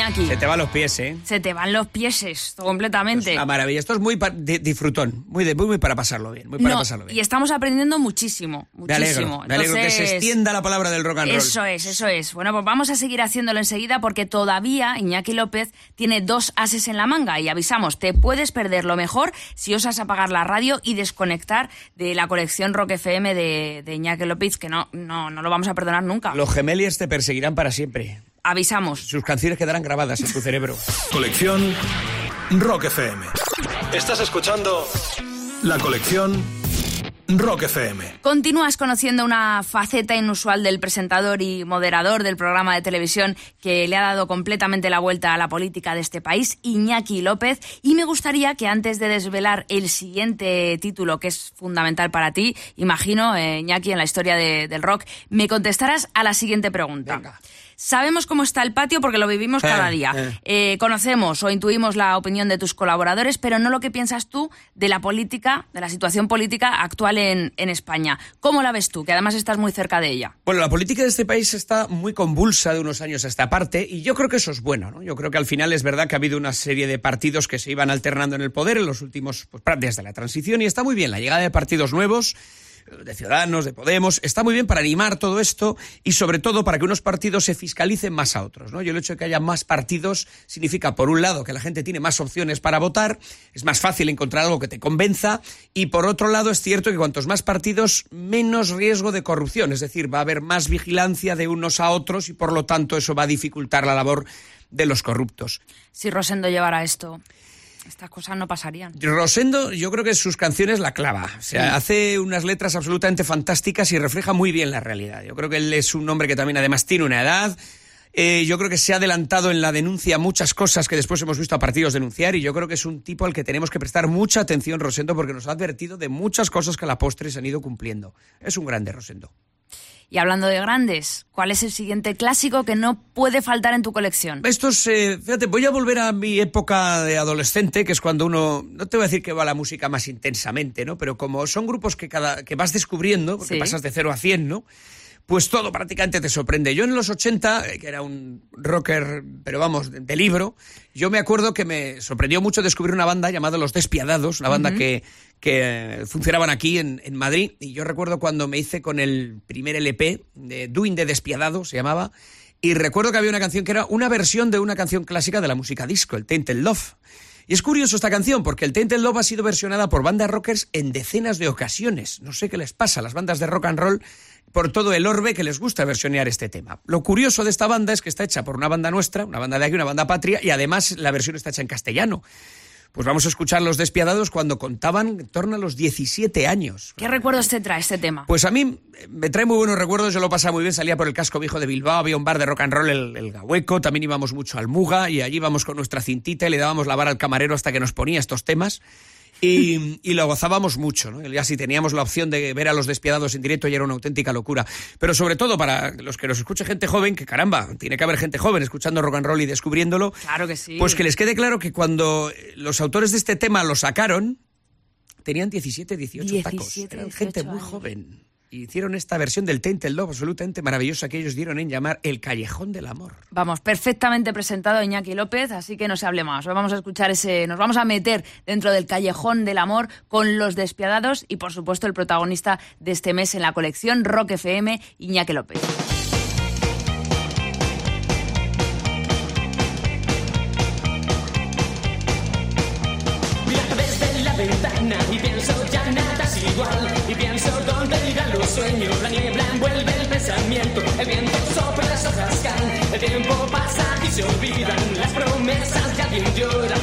Iñaki. Se te van los pies, ¿eh? Se te van los pieses completamente. Una maravilla. Esto es muy disfrutón, muy, de, muy, muy para pasarlo bien, muy para No, pasarlo bien. y estamos aprendiendo muchísimo, Me muchísimo. alegro, me alegro que se extienda la palabra del rock and roll. Eso es, eso es. Bueno, pues vamos a seguir haciéndolo enseguida porque todavía Iñaki López tiene dos ases en la manga y avisamos, te puedes perder lo mejor si osas apagar la radio y desconectar de la colección Rock FM de, de Iñaki López, que no, no, no lo vamos a perdonar nunca. Los gemeliers te perseguirán para siempre. Avisamos. Sus canciones quedarán grabadas en tu cerebro. Colección Rock FM. Estás escuchando la colección Rock FM. Continúas conociendo una faceta inusual del presentador y moderador del programa de televisión que le ha dado completamente la vuelta a la política de este país, Iñaki López, y me gustaría que antes de desvelar el siguiente título que es fundamental para ti, imagino, eh, Iñaki, en la historia de- del rock, me contestaras a la siguiente pregunta. Sabemos cómo está el patio porque lo vivimos Eh, cada día. eh. Eh, conocemos o intuimos la opinión de tus colaboradores, pero no lo que piensas tú de la política, de la situación política actual en, en España. ¿Cómo la ves tú? Que además estás muy cerca de ella. Bueno, la política de este país está muy convulsa de unos años a esta parte y yo creo que eso es bueno. ¿no? Yo creo que al final es verdad que ha habido una serie de partidos que se iban alternando en el poder en los últimos, pues, desde la transición y está muy bien la llegada de partidos nuevos de Ciudadanos, de Podemos, está muy bien para animar todo esto y sobre todo para que unos partidos se fiscalicen más a otros. ¿no? Yo el hecho de que haya más partidos significa, por un lado, que la gente tiene más opciones para votar, es más fácil encontrar algo que te convenza y por otro lado es cierto que cuantos más partidos, menos riesgo de corrupción, es decir, va a haber más vigilancia de unos a otros y por lo tanto eso va a dificultar la labor de los corruptos. Si Rosendo llevara esto, estas cosas no pasarían. Rosendo, yo creo que sus canciones la clava. O sea, Sí. hace unas letras absolutamente fantásticas y refleja muy bien la realidad. Yo creo que él es un hombre que también además tiene una edad. Eh, yo creo que se ha adelantado en la denuncia muchas cosas que después hemos visto a partidos denunciar y yo creo que es un tipo al que tenemos que prestar mucha atención, Rosendo, porque nos ha advertido de muchas cosas que a la postre se han ido cumpliendo. Es un grande, Rosendo. Y hablando de grandes, ¿cuál es el siguiente clásico que no puede faltar en tu colección? Estos, eh, fíjate, voy a volver a mi época de adolescente, que es cuando uno, no te voy a decir que va a la música más intensamente, ¿no? Pero como son grupos que cada que vas descubriendo, porque Sí. pasas de 0 a 100, ¿no? Pues todo prácticamente te sorprende. Yo en los 80, eh, que era un rocker, pero vamos, de, libro, yo me acuerdo que me sorprendió mucho descubrir una banda llamada Los Despiadados, una banda que, que eh, funcionaban aquí en, en Madrid. Y yo recuerdo cuando me hice con el primer LP de Doing de Despiadado, se llamaba, y recuerdo que había una canción que era una versión de una canción clásica de la música disco, el Tainted Love. Y es curioso esta canción porque el Tainted Love ha sido versionada por bandas rockers en decenas de ocasiones. No sé qué les pasa a las bandas de rock and roll por todo el orbe que les gusta versionear este tema. Lo curioso de esta banda es que está hecha por una banda nuestra, una banda de aquí, una banda patria, y además la versión está hecha en castellano. Pues vamos a escuchar Los Despiadados cuando contaban en torno a los 17 años. ¿Qué recuerdos te trae este tema? Pues a mí me trae muy buenos recuerdos, yo lo pasaba muy bien, salía por el casco viejo de Bilbao, había un bar de rock and roll, el, el Gahueco, también íbamos mucho al Muga y allí íbamos con nuestra cintita y le dábamos la vara al camarero hasta que nos ponía estos temas. Y, y lo gozábamos mucho, ¿no? Ya si teníamos la opción de ver a los despiadados en directo ya era una auténtica locura. Pero sobre todo para los que nos escuche gente joven, que caramba, tiene que haber gente joven escuchando rock and roll y descubriéndolo, Claro que sí. pues que les quede claro que cuando los autores de este tema lo sacaron, tenían 17, 18 tacos. 17, Eran gente 18 muy años. joven. Hicieron esta versión del Tainted Love absolutamente maravillosa que ellos dieron en llamar El Callejón del Amor. Vamos, perfectamente presentado Iñaki López, así que no se hable más. Vamos a escuchar ese, nos vamos a meter dentro del callejón del amor con los despiadados y por supuesto el protagonista de este mes en la colección Rock FM, Iñaki López. Desde la ventana y pienso ya nada es igual La niebla envuelve el pensamiento El viento sopla, las hojas caen El tiempo pasa y se olvidan. Las promesas de alguien llora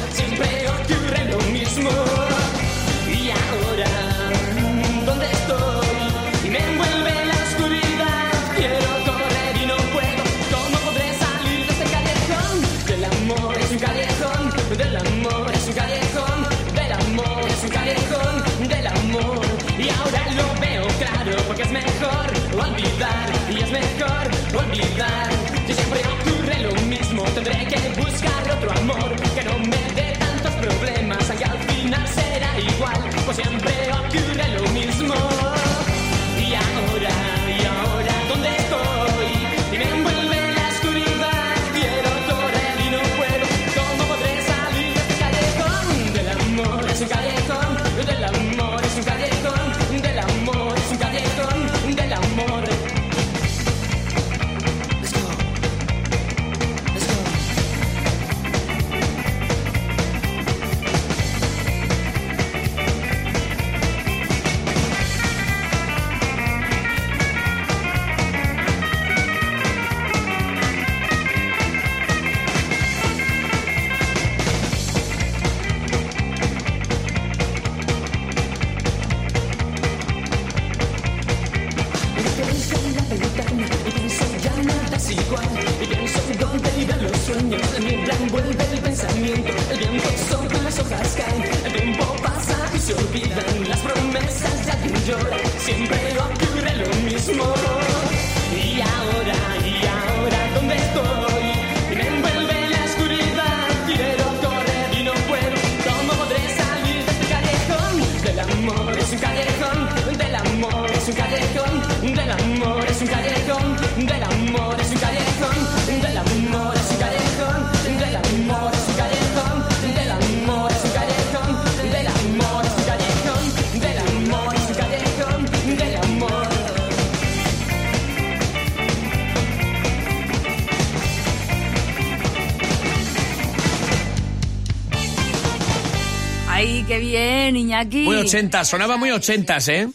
Iñaki! Muy 80, sonaba muy 80, ¿eh?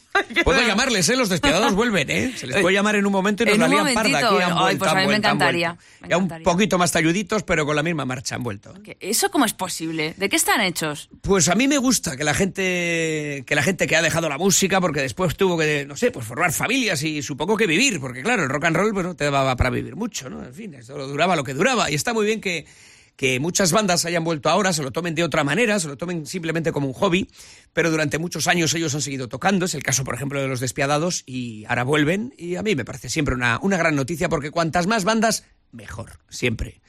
Puedo llamarles, ¿eh? Los despiadados vuelven, ¿eh? Se les puede llamar en un momento y nos la lían parda. Aquí han Ay, vuelto, pues a han mí me vuelto, encantaría, me Ya un poquito más talluditos, pero con la misma marcha han vuelto. ¿Eso cómo es posible? ¿De qué están hechos? Pues a mí me gusta que la gente que la gente que ha dejado la música porque después tuvo que no sé pues formar familias y supongo que vivir porque claro el rock and roll bueno te daba para vivir mucho no en fin esto duraba lo que duraba y está muy bien que que muchas bandas hayan vuelto ahora, se lo tomen de otra manera, se lo tomen simplemente como un hobby, pero durante muchos años ellos han seguido tocando, es el caso, por ejemplo, de Los Despiadados, y ahora vuelven, y a mí me parece siempre una, una gran noticia, porque cuantas más bandas, mejor, siempre.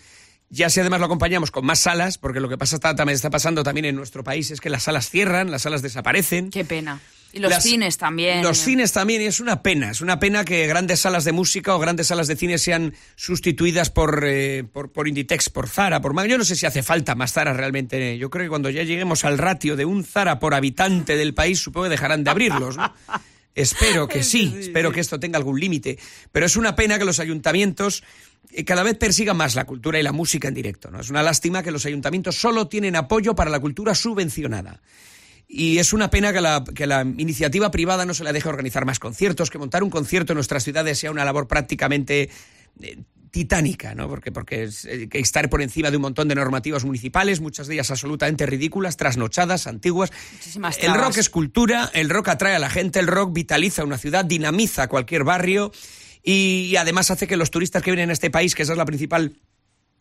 Ya si además lo acompañamos con más salas, porque lo que pasa está, también está pasando también en nuestro país es que las salas cierran, las salas desaparecen. Qué pena. Y los Las- cines también. Los cines también, y es una pena. Es una pena que grandes salas de música o grandes salas de cine sean sustituidas por, eh, por, por Inditex, por Zara, por Mag. Yo no sé si hace falta más Zara realmente. Yo creo que cuando ya lleguemos al ratio de un Zara por habitante del país, supongo que dejarán de abrirlos, ¿no? Espero que sí, espero que esto tenga algún límite. Pero es una pena que los ayuntamientos eh, cada vez persigan más la cultura y la música en directo. ¿no? Es una lástima que los ayuntamientos solo tienen apoyo para la cultura subvencionada. Y es una pena que la, que la iniciativa privada no se le deje organizar más conciertos, que montar un concierto en nuestras ciudades sea una labor prácticamente eh, titánica, ¿no? Porque, porque es, eh, que estar por encima de un montón de normativas municipales, muchas de ellas absolutamente ridículas, trasnochadas, antiguas. Muchísimas El rock es cultura, el rock atrae a la gente, el rock vitaliza una ciudad, dinamiza cualquier barrio y, además hace que los turistas que vienen a este país, que esa es la principal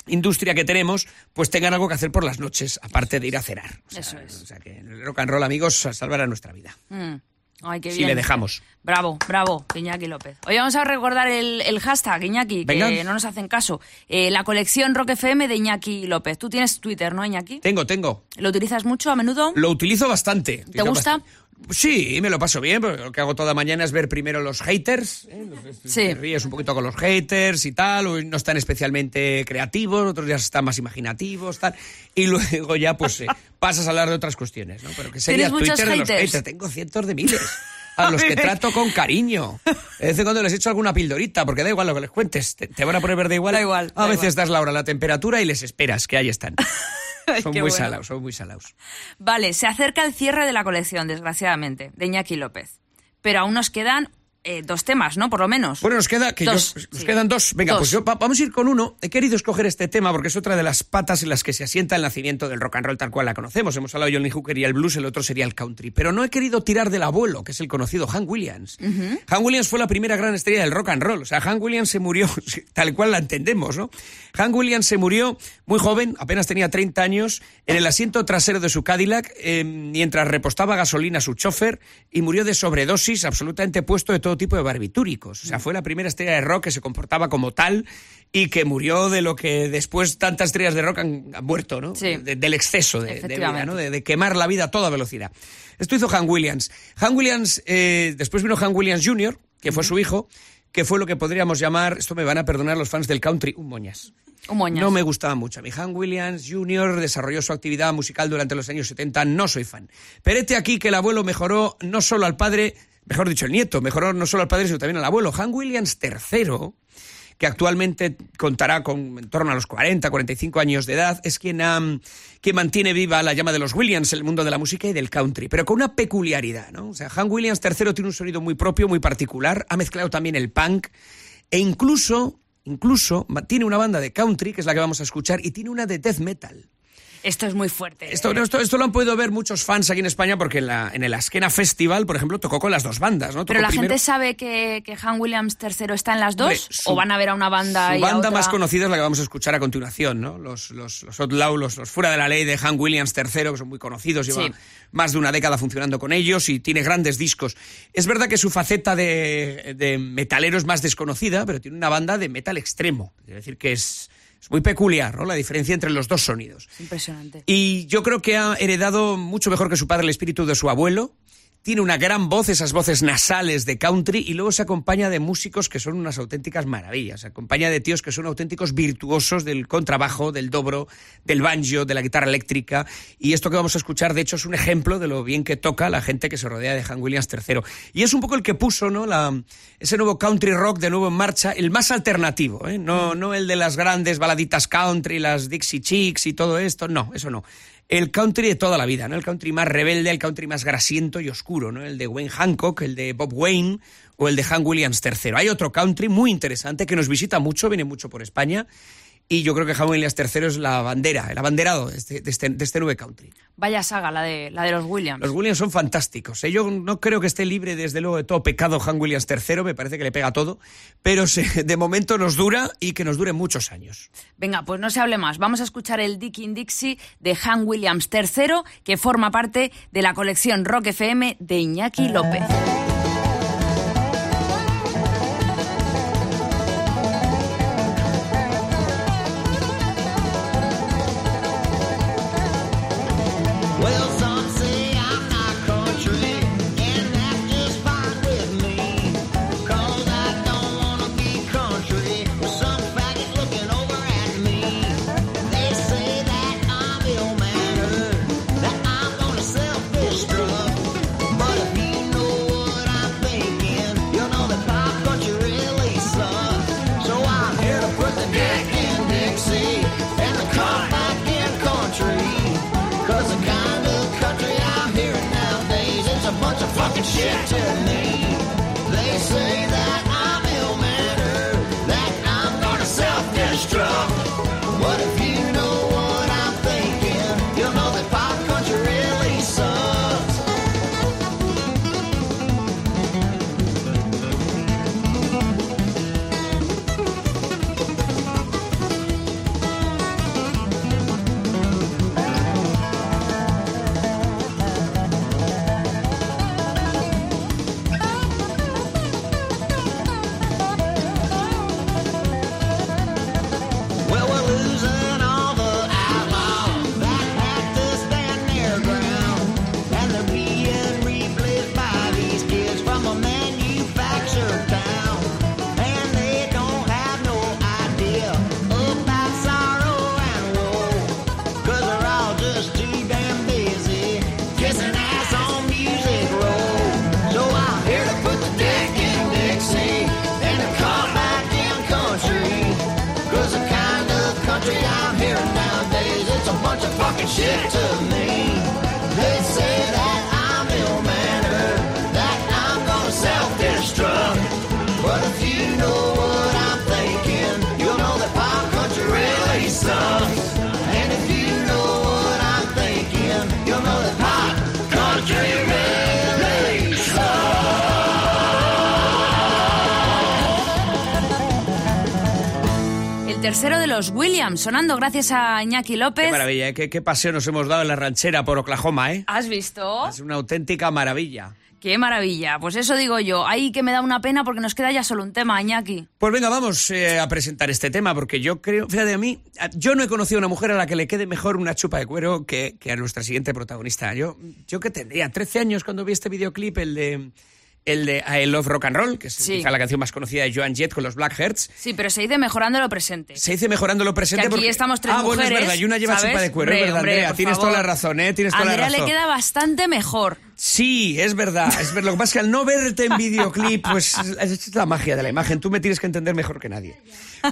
industria que tenemos, pues tengan algo que hacer por las noches, aparte de ir a cenar. O sea, Eso es. o sea que el rock and roll, amigos, salvará nuestra vida. Mm. Ay, qué Si bien. le dejamos. Bravo, bravo, Iñaki López. Hoy vamos a recordar el, el hashtag, Iñaki, Venga. que no nos hacen caso. Eh, la colección Rock FM de Iñaki López. Tú tienes Twitter, ¿no, Iñaki? Tengo, tengo. ¿Lo utilizas mucho a menudo? Lo utilizo bastante. ¿Te gusta? Sí, me lo paso bien, porque lo que hago toda mañana es ver primero los haters. ¿eh? Los- Sí. Te ríes un poquito con los haters y tal, o no están especialmente creativos, otros días están más imaginativos, tal. Y luego ya, pues, eh, pasas a hablar de otras cuestiones, ¿no? Pero que sería ¿Tienes muchos Twitter de los haters? haters. Tengo cientos de miles. A los que trato con cariño. De vez en cuando les echo alguna pildorita, porque da igual lo que les cuentes. Te, te van a poner verde igual. Da igual, A da veces igual. das la hora, la temperatura y les esperas, que ahí están. Son muy bueno. salados, son muy salados. Vale, se acerca el cierre de la colección, desgraciadamente, de Iñaki López. Pero aún nos quedan eh, dos temas, ¿no? Por lo menos. Bueno, nos, queda, que yo- Dos, nos sí. quedan dos. Venga, Dos. pues yo, va- vamos a ir con uno. He querido escoger este tema porque es otra de las patas en las que se asienta el nacimiento del rock and roll tal cual la conocemos. Hemos hablado de Johnny Hooker y el blues, el otro sería el country. Pero no he querido tirar del abuelo, que es el conocido Hank Williams. Hank Williams fue la primera gran estrella del rock and roll. O sea, Hank Williams se murió tal cual la entendemos, ¿no? Hank Williams se murió muy joven, apenas tenía 30 años, en el asiento trasero de su Cadillac, eh, mientras repostaba gasolina a su chofer y murió de sobredosis, absolutamente puesto de todo tipo de barbitúricos. O sea, fue la primera estrella de rock que se comportaba como tal y que murió de lo que después tantas estrellas de rock han, han muerto, ¿no? Sí. De- del exceso de, de vida. ¿no? De, de quemar la vida a toda velocidad. Esto hizo Hank Williams. Hank Williams, eh, después vino Hank Williams Jr., que fue su hijo, que fue lo que podríamos llamar, esto me van a perdonar los fans del country, un moñas. Un moñas. No me gustaba mucho. Mi Hank Williams Jr. desarrolló su actividad musical durante los años 70. No soy fan. Pero este aquí que el abuelo mejoró no solo al padre, mejor dicho, el nieto, mejoró no solo al padre, sino también al abuelo. Hank Williams III, que actualmente contará con en torno a los 40, 45 años de edad, es quien, mantiene viva la llama de los Williams en el mundo de la música y del country, pero con una peculiaridad, ¿no? O sea, Hank Williams III tiene un sonido muy propio, muy particular, ha mezclado también el punk e incluso, incluso tiene una banda de country, que es la que vamos a escuchar, y tiene una de death metal. Esto es muy fuerte. Esto, esto, esto lo han podido ver muchos fans aquí en España porque en, la, en el Askena Festival, por ejemplo, tocó con las dos bandas, ¿no? Pero la primero- gente sabe que, que Han Williams III está en las dos Hombre, su- o van a ver a una banda Su y a banda otra? más conocida es la que vamos a escuchar a continuación, ¿no? Los, los, los Outlaw, los, los fuera de la ley de Hank Williams III, que son muy conocidos, lleva Sí. más de una década funcionando con ellos y tiene grandes discos. Es verdad que su faceta de, de metalero es más desconocida, pero tiene una banda de metal extremo. Es decir, que es, es muy peculiar, ¿no? La diferencia entre los dos sonidos. Impresionante. Y yo creo que ha heredado mucho mejor que su padre el espíritu de su abuelo. Tiene una gran voz, esas voces nasales de country, y luego se acompaña de músicos que son unas auténticas maravillas. Se acompaña de tíos que son auténticos virtuosos del contrabajo, del dobro, del banjo, de la guitarra eléctrica. Y esto que vamos a escuchar, de hecho, es un ejemplo de lo bien que toca la gente que se rodea de Hank Williams III. Y es un poco el que puso ¿no? la, ese nuevo country rock de nuevo en marcha, el más alternativo, ¿eh? no, no el de las grandes baladitas country, las Dixie Chicks y todo esto, no, eso no. El country de toda la vida, ¿no? El country más rebelde, el country más grasiento y oscuro, ¿no? El de Wayne Hancock, el de Bob Wayne o el de Hank Williams III. Hay otro country muy interesante que nos visita mucho, viene mucho por España y yo creo que Hank Williams III es la bandera, el abanderado de este, de este, de este nuevo country. Vaya saga, la de, la de los Williams. Los Williams son fantásticos. ¿eh? Yo no creo que esté libre, desde luego, de todo pecado Hank Williams III, me parece que le pega todo, pero se- de momento nos dura y que nos dure muchos años. Venga, pues no se hable más. Vamos a escuchar el Dickin Dixie de Han Williams III, que forma parte de la colección Rock FM de Iñaki López. Yeah. Tercero de los Williams, sonando gracias a Iñaki López. Qué maravilla, ¿eh? qué, qué paseo nos hemos dado en la ranchera por Oklahoma, ¿eh? ¿Has visto? Es una auténtica maravilla. Qué maravilla. Pues eso digo yo. Ahí que me da una pena porque nos queda ya solo un tema, Iñaki. Pues venga, vamos eh, a presentar este tema, porque yo creo, fíjate a mí, yo no he conocido a una mujer a la que le quede mejor una chupa de cuero que, que a nuestra siguiente protagonista. Yo, yo que tendría 13 años cuando vi este videoclip, el de el de I Love Rock and Roll, que es Sí. quizá la canción más conocida de Joan Jett con los Blackhearts. Sí, pero se dice mejorando lo presente. Se dice mejorando lo presente Que aquí porque... estamos tres ah, bueno, es mujeres, verdad, y una lleva ¿sabes? chupa de cuero, Hombre, es verdad, hombre, Andrea. Tienes toda la razón, ¿eh? Tienes toda la razón. le queda bastante mejor. Sí, es verdad. Es verdad. Lo que pasa es que al no verte en videoclip, pues es la magia de la imagen. Tú me tienes que entender mejor que nadie.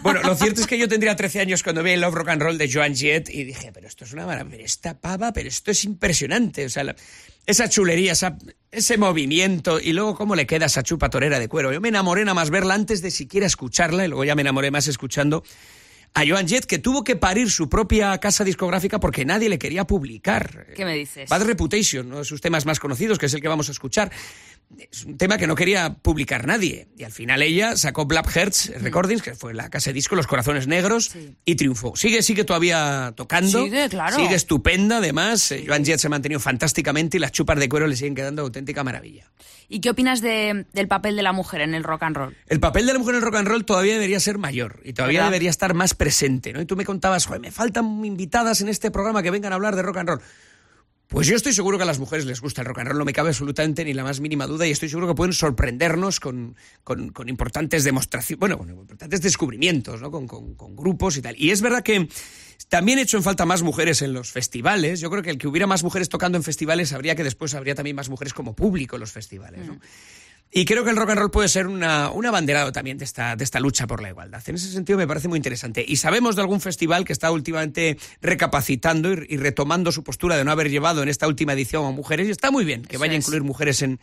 Bueno, lo cierto es que yo tendría 13 años cuando vi el Love Rock and Roll de Joan Jett y dije, pero esto es una maravilla, esta pava, pero esto es impresionante. O sea, la- esa chulería, esa- ese movimiento y luego cómo le queda esa chupa torera de cuero. Yo me enamoré nada más verla antes de siquiera escucharla y luego ya me enamoré más escuchando a Joan Jett, que tuvo que parir su propia casa discográfica porque nadie le quería publicar. ¿Qué me dices? Bad Reputation, uno de sus temas más conocidos, que es el que vamos a escuchar. Es un tema que no quería publicar nadie. Y al final ella sacó Black Hearts Recordings, que fue la casa de disco Los Corazones Negros, y triunfó. Sigue, sigue todavía tocando. Sigue, claro. Sigue estupenda, además. Eh, Joan Jett se ha mantenido fantásticamente y las chupas de cuero le siguen quedando auténtica maravilla. ¿Y qué opinas de- del papel de la mujer en el rock and roll? El papel de la mujer en el rock and roll todavía debería ser mayor y todavía ¿Verdad? debería estar más presente, ¿no? Y tú me contabas, joder, me faltan invitadas en este programa que vengan a hablar de rock and roll. Pues yo estoy seguro que a las mujeres les gusta el rock and roll, no me cabe absolutamente ni la más mínima duda y estoy seguro que pueden sorprendernos con, con- importantes demostraciones, bueno, con importantes descubrimientos, ¿no? Con, con- grupos y tal. Y es verdad que también he hecho en falta más mujeres en los festivales. Yo creo que el que hubiera más mujeres tocando en festivales habría que después habría también más mujeres como público en los festivales, ¿no? Y creo que el rock and roll puede ser una, un abanderado también de esta, de esta lucha por la igualdad. En ese sentido me parece muy interesante. Y sabemos de algún festival que está últimamente recapacitando y, y retomando su postura de no haber llevado en esta última edición a mujeres. Y está muy bien que Eso vaya a es. incluir mujeres en,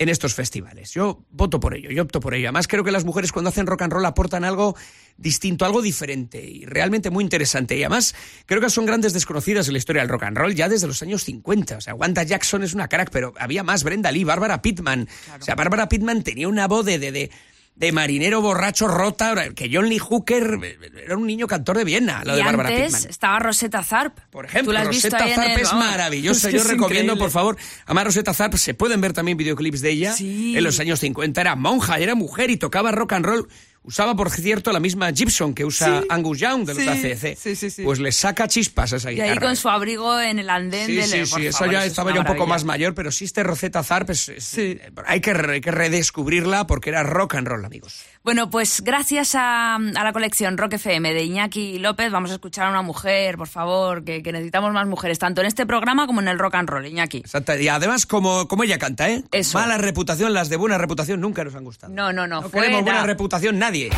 en estos festivales. Yo voto por ello, yo opto por ello. Además creo que las mujeres cuando hacen rock and roll aportan algo distinto, algo diferente y realmente muy interesante. Y además creo que son grandes desconocidas en la historia del rock and roll ya desde los años 50. O sea, Wanda Jackson es una crack, pero había más, Brenda Lee, Bárbara Pittman. O sea, Bárbara Pittman tenía una voz de... de, de de marinero borracho rota, que John Lee Hooker era un niño cantor de Viena, lo y de Bárbara antes Pittman. estaba Rosetta Zarp. Por ejemplo, ¿Tú la has visto Rosetta en Zarp el- es maravillosa. es que Yo es recomiendo, increíble. por favor, además Rosetta Zarp, se pueden ver también videoclips de ella. Sí. En los años 50 era monja, era mujer y tocaba rock and roll. Usaba, por cierto, la misma Gibson que usa Sí. Angus Young de los Sí, ACDC. sí, sí, sí. Pues le saca chispas a esa Y guitarra. ahí con su abrigo en el andén Sí, del... sí, por sí, eso favor, ya eso estaba ya un poco más mayor, pero sí este Rosetta Zarp es, es- hay, que, re- hay que redescubrirla porque era rock and roll, amigos. Bueno, pues gracias a, a la colección Rock FM de Iñaki López vamos a escuchar a una mujer, por favor, que, que necesitamos más mujeres, tanto en este programa como en el rock and roll, Iñaki. Exacto. Y además, como, como ella canta, ¿eh? Eso. Mala reputación, las de buena reputación nunca nos han gustado. No, no, no, No fuera. queremos buena reputación nadie.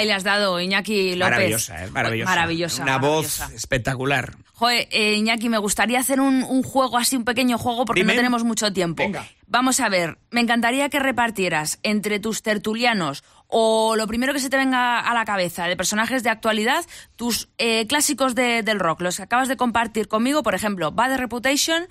Ahí le has dado, Iñaki López. Maravillosa, ¿eh? Maravillosa. Maravillosa. Una maravillosa. voz espectacular. Joder, eh, Iñaki, me gustaría hacer un, un juego así, un pequeño juego, porque Dime. no tenemos mucho tiempo. Venga. Vamos a ver, me encantaría que repartieras entre tus tertulianos o lo primero que se te venga a la cabeza de personajes de actualidad, tus eh, clásicos de- del rock, los que acabas de compartir conmigo, por ejemplo, Bad Reputation,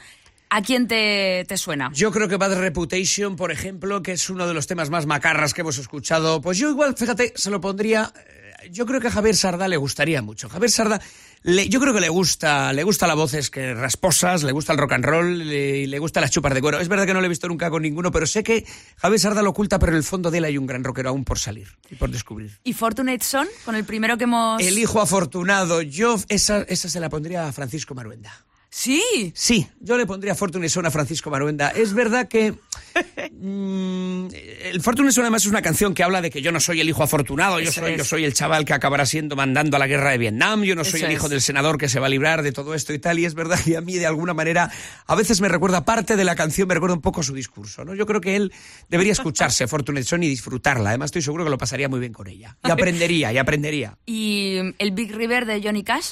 ¿a quién te, te suena? Yo creo que Bad Reputation, por ejemplo, que es uno de los temas más macarras que hemos escuchado, pues yo igual, fíjate, se lo pondría. eh, Yo creo que a Javier Sarda le gustaría mucho. Javier Sarda, le- yo creo que le gusta, le gusta las voces que rasposas, le gusta el rock and roll, le, le gusta las chupas de cuero. Es verdad que no lo he visto nunca con ninguno, pero sé que Javier Sarda lo oculta, pero en el fondo de él hay un gran rockero aún por salir y por descubrir. ¿Y Fortunate Son, con el primero que hemos... El hijo afortunado, yo esa, esa se la pondría a Francisco Maruenda. Sí. Sí, yo le pondría Fortune Son a Francisco Maruenda. Es verdad que mm, el Fortune Son además es una canción que habla de que yo no soy el hijo afortunado, yo soy, yo soy el chaval que acabará siendo mandando a la guerra de Vietnam, yo no soy Eso el hijo es. del senador que se va a librar de todo esto y tal, y es verdad que a mí de alguna manera a veces me recuerda parte de la canción, me recuerda un poco su discurso, ¿no? Yo creo que él debería escucharse Fortune Son y disfrutarla, además estoy seguro que lo pasaría muy bien con ella. Y aprendería, y aprendería. ¿Y mm, el Big River de Johnny Cash?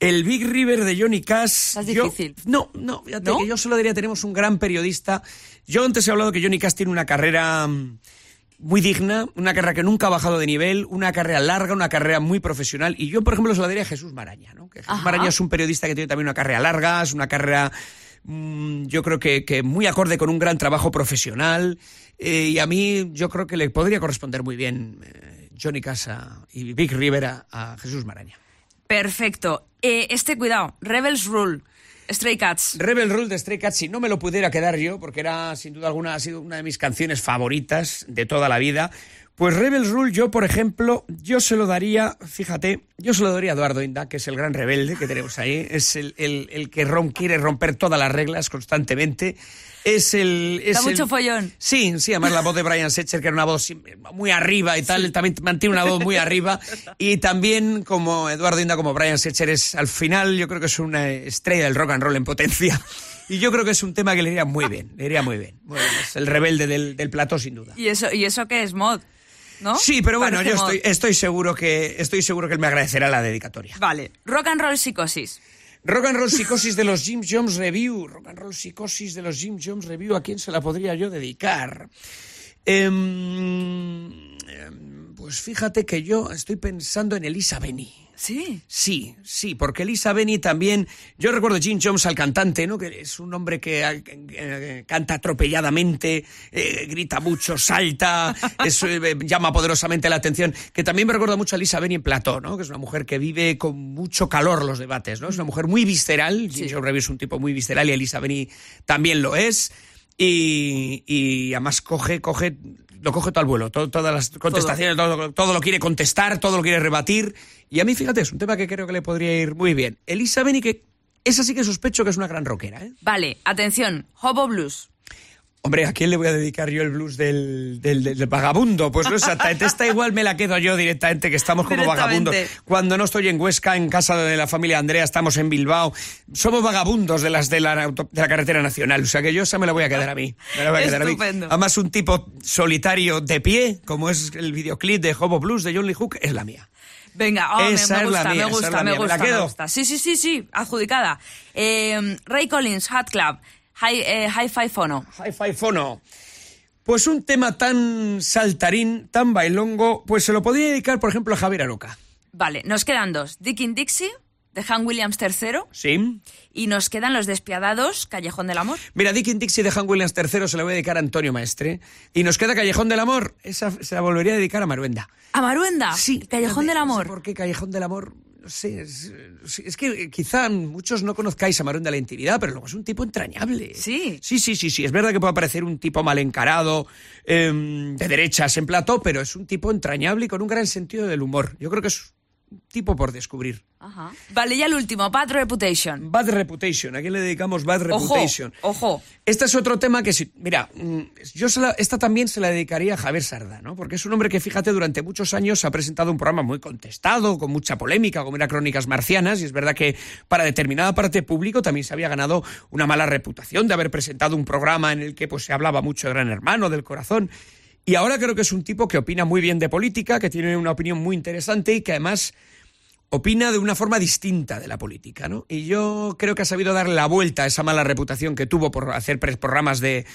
El Big River de Johnny Cash. Es yo- difícil. no, no, fíjate ¿No? que yo solo diría tenemos un gran periodista. Yo antes he hablado que Johnny Cash tiene una carrera mm, muy digna, una carrera que nunca ha bajado de nivel, una carrera larga, una carrera muy profesional. Y yo, por ejemplo, se lo daría a Jesús Maraña, ¿no? Que Jesús Ajá. Maraña es un periodista que tiene también una carrera larga, es una carrera, mm, yo creo que, que muy acorde con un gran trabajo profesional. eh, y a mí yo creo que le podría corresponder muy bien eh, Johnny Cash a- y Big River a- a Jesús Maraña. Perfecto. Eh, este, cuidado, Rebels Rule, Stray Cats. Rebel Rule de Stray Cats, si no me lo pudiera quedar yo, porque era sin duda alguna, ha sido una de mis canciones favoritas de toda la vida, pues Rebel Rule yo, por ejemplo, yo se lo daría, fíjate, yo se lo daría a Eduardo Inda, que es el gran rebelde que tenemos ahí, es el, el- el que rom- quiere romper todas las reglas constantemente, es el... Es Da el- mucho follón. Sí, sí, además la voz de Brian Setzer, que era una voz muy arriba y tal, él también mantiene una voz muy arriba. Y también, como Eduardo Inda, como Brian Setzer, es al final, yo creo que es una estrella del rock and roll en potencia. Y yo creo que es un tema que le iría muy bien, le iría muy bien. Muy bien, es el rebelde del, del plató, sin duda. ¿Y eso, ¿Y eso qué es mod? ¿No? Sí, pero bueno, Parece yo estoy, estoy seguro que estoy seguro que él me agradecerá la dedicatoria. Vale. Rock and Roll Psicosis. Rock and Roll Psicosis de los Jim Jones Review. Rock and Roll Psicosis de los Jim Jones Review. ¿A quién se la podría yo dedicar? Em, pues fíjate que yo estoy pensando en Elisa Beni. Sí. Sí, sí, porque Elisa Beni también. Yo recuerdo Jim Jones al cantante, ¿no? Que es un hombre que eh, eh, canta atropelladamente, eh, grita mucho, salta, es, eh, llama poderosamente la atención. Que también me recuerda mucho a Elisa Beni en Plató, ¿no? Que es una mujer que vive con mucho calor los debates, ¿no? Es una mujer muy visceral. Jim Jones Review es un tipo muy visceral y Elisa Beni también lo es. Y, y además coge, coge, lo coge todo al vuelo, todo- todas las contestaciones, todo. todo lo quiere contestar, todo lo quiere rebatir. Y a mí, fíjate, es un tema que creo que le podría ir muy bien. Elisa Beni, que esa sí que sospecho que es una gran rockera, ¿eh? Vale, atención. Hobo Blues. Hombre, ¿a quién le voy a dedicar yo el blues del, del, del- del vagabundo? Pues no exactamente. Esta igual me la quedo yo directamente, que estamos como vagabundos. Cuando no estoy en Huesca, en casa de la familia Andrea, estamos en Bilbao. Somos vagabundos de las de la, de la carretera nacional. O sea que yo esa me la voy a quedar a mí. Me la voy a quedar a mí. Estupendo. Además, un tipo solitario de pie, como es el videoclip de Hobo Blues de John Lee Hook, es la mía. Venga, oh, me- me, gusta, mía, me gusta, me mía. ¿Me la gusta, me gusta. Sí, sí, sí, sí, adjudicada. Eh, Ray Collins, Hot Club, High, eh, Hi-Fi Phono. Hi-Fi Phono. Pues un tema tan saltarín, tan bailongo, pues se lo podría dedicar, por ejemplo, a Javier Aroca. Vale, nos quedan dos. Dickin Dixie, de Han Williams III, ¿Sí? y nos quedan los despiadados, Callejón del Amor. Mira, Dickin Dixie de Han Williams III se la voy a dedicar a Antonio Maestre. Y nos queda Callejón del Amor. Esa se la volvería a dedicar a Maruenda. ¿A Maruenda? Sí. Callejón del No sé Amor. ¿Por qué Callejón del Amor? No sé. Es, es que eh, quizá muchos no conozcáis a Maruenda la intimidad, pero luego es un tipo entrañable. Sí. Sí, sí, sí, sí. Es verdad que puede parecer un tipo mal encarado, em, de derechas en plató, pero es un tipo entrañable y con un gran sentido del humor. Yo creo que es tipo por descubrir. Ajá. Vale, ya el último, Bad Reputation. Bad Reputation. ¿A quién le dedicamos Bad Reputation? ojo. Este es otro tema que, si, mira, mm, yo se la- esta también se la dedicaría a Javier Sarda, ¿no? Porque es un hombre que, fíjate, durante muchos años ha presentado un programa muy contestado, con mucha polémica, como era Crónicas Marcianas, y es verdad que para determinada parte público también se había ganado una mala reputación de haber presentado un programa en el que pues, se hablaba mucho de Gran Hermano, del corazón. Y ahora creo que es un tipo que opina muy bien de política, que tiene una opinión muy interesante y que además opina de una forma distinta de la política, ¿no? Y yo creo que ha sabido dar la vuelta a esa mala reputación que tuvo por hacer programas de...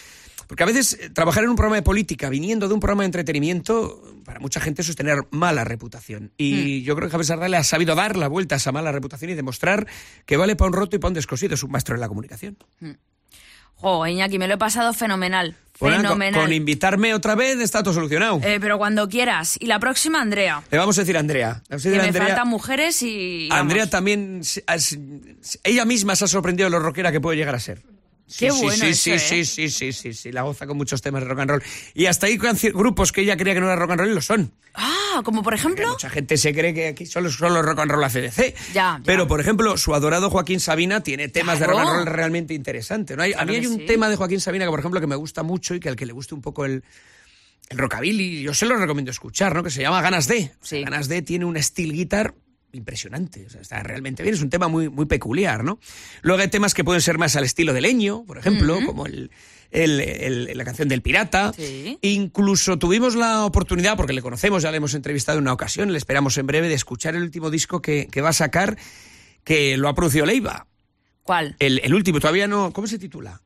Porque a veces eh, trabajar en un programa de política viniendo de un programa de entretenimiento, para mucha gente eso es tener mala reputación. Y yo creo que Javier Sardá le ha sabido dar la vuelta a esa mala reputación y demostrar que vale para un roto y para un descosido. Es un maestro en la comunicación. Jo, Iñaki, me lo he pasado fenomenal. Fenomenal. Con, invitarme otra vez está todo solucionado. Eh, pero cuando quieras. Y la próxima, Andrea. Le vamos a decir a Andrea. A Que decir a me Andrea- faltan mujeres y. vamos. Andrea también, ella misma se ha sorprendido de lo rockera que puede llegar a ser. Qué sí, bueno sí, eso, sí, ¿eh? sí, sí, sí, sí, sí, la goza con muchos temas de rock and roll. Y hasta canci- grupos que ella creía que no era rock and roll y lo son. Ah, como por ejemplo. Mucha gente se cree que aquí solo solo rock and roll ACDC. Ya, ya. Pero, por ejemplo, su adorado Joaquín Sabina tiene temas de rock and roll realmente interesantes. ¿no? Hay- a mí hay un sí. tema de Joaquín Sabina que, por ejemplo, que me gusta mucho y que al que le guste un poco el, el rockabilly, yo se lo recomiendo escuchar, ¿no? Que se llama Ganas de. Sea, Ganas de tiene un steel guitar impresionante, o sea, está realmente bien, es un tema muy, muy peculiar, ¿no? Luego hay temas que pueden ser más al estilo de Leño, por ejemplo, como el, el- el- la canción del pirata. Sí. Incluso tuvimos la oportunidad, porque le conocemos, ya le hemos entrevistado en una ocasión, le esperamos en breve, de escuchar el último disco que, que va a sacar, que lo ha producido Leiva. ¿Cuál? El, el último, todavía no, ¿cómo se titula?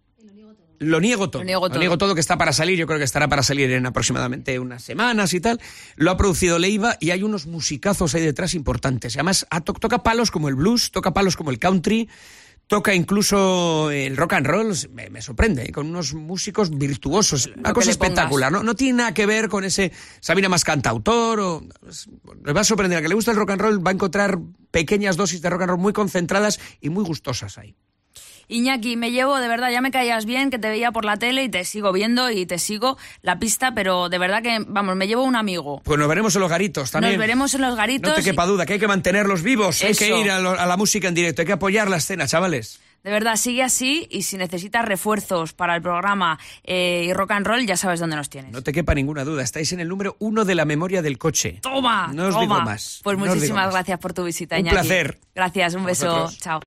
Lo niego todo. Lo niego todo. que está para salir, yo creo que estará para salir en aproximadamente unas semanas y tal. Lo ha producido Leiva y hay unos musicazos ahí detrás importantes. Además, toca palos como el blues, toca palos como el country, toca incluso el rock and roll, me, me sorprende, ¿eh? con unos músicos virtuosos. Una cosa espectacular, ¿no? No tiene nada que ver con ese Sabina más cantautor o... Le va a sorprender, a que le gusta el rock and roll va a encontrar pequeñas dosis de rock and roll muy concentradas y muy gustosas ahí. Iñaki, me llevo, de verdad, ya me caías bien, que te veía por la tele y te sigo viendo y te sigo la pista, pero de verdad que, vamos, me llevo un amigo. Pues nos veremos en los garitos también. Nos veremos en los garitos. No te quepa duda, que hay que mantenerlos vivos, hay que ir a, lo- a la música en directo, hay que apoyar la escena, chavales. De verdad, sigue así y si necesitas refuerzos para el programa eh, y rock and roll, ya sabes dónde nos tienes. No te quepa ninguna duda, estáis en el número uno de la memoria del coche. ¡Toma! No os toma. digo más. Pues no muchísimas más. gracias por tu visita, Un Iñaki. placer. Gracias, un beso. Chao.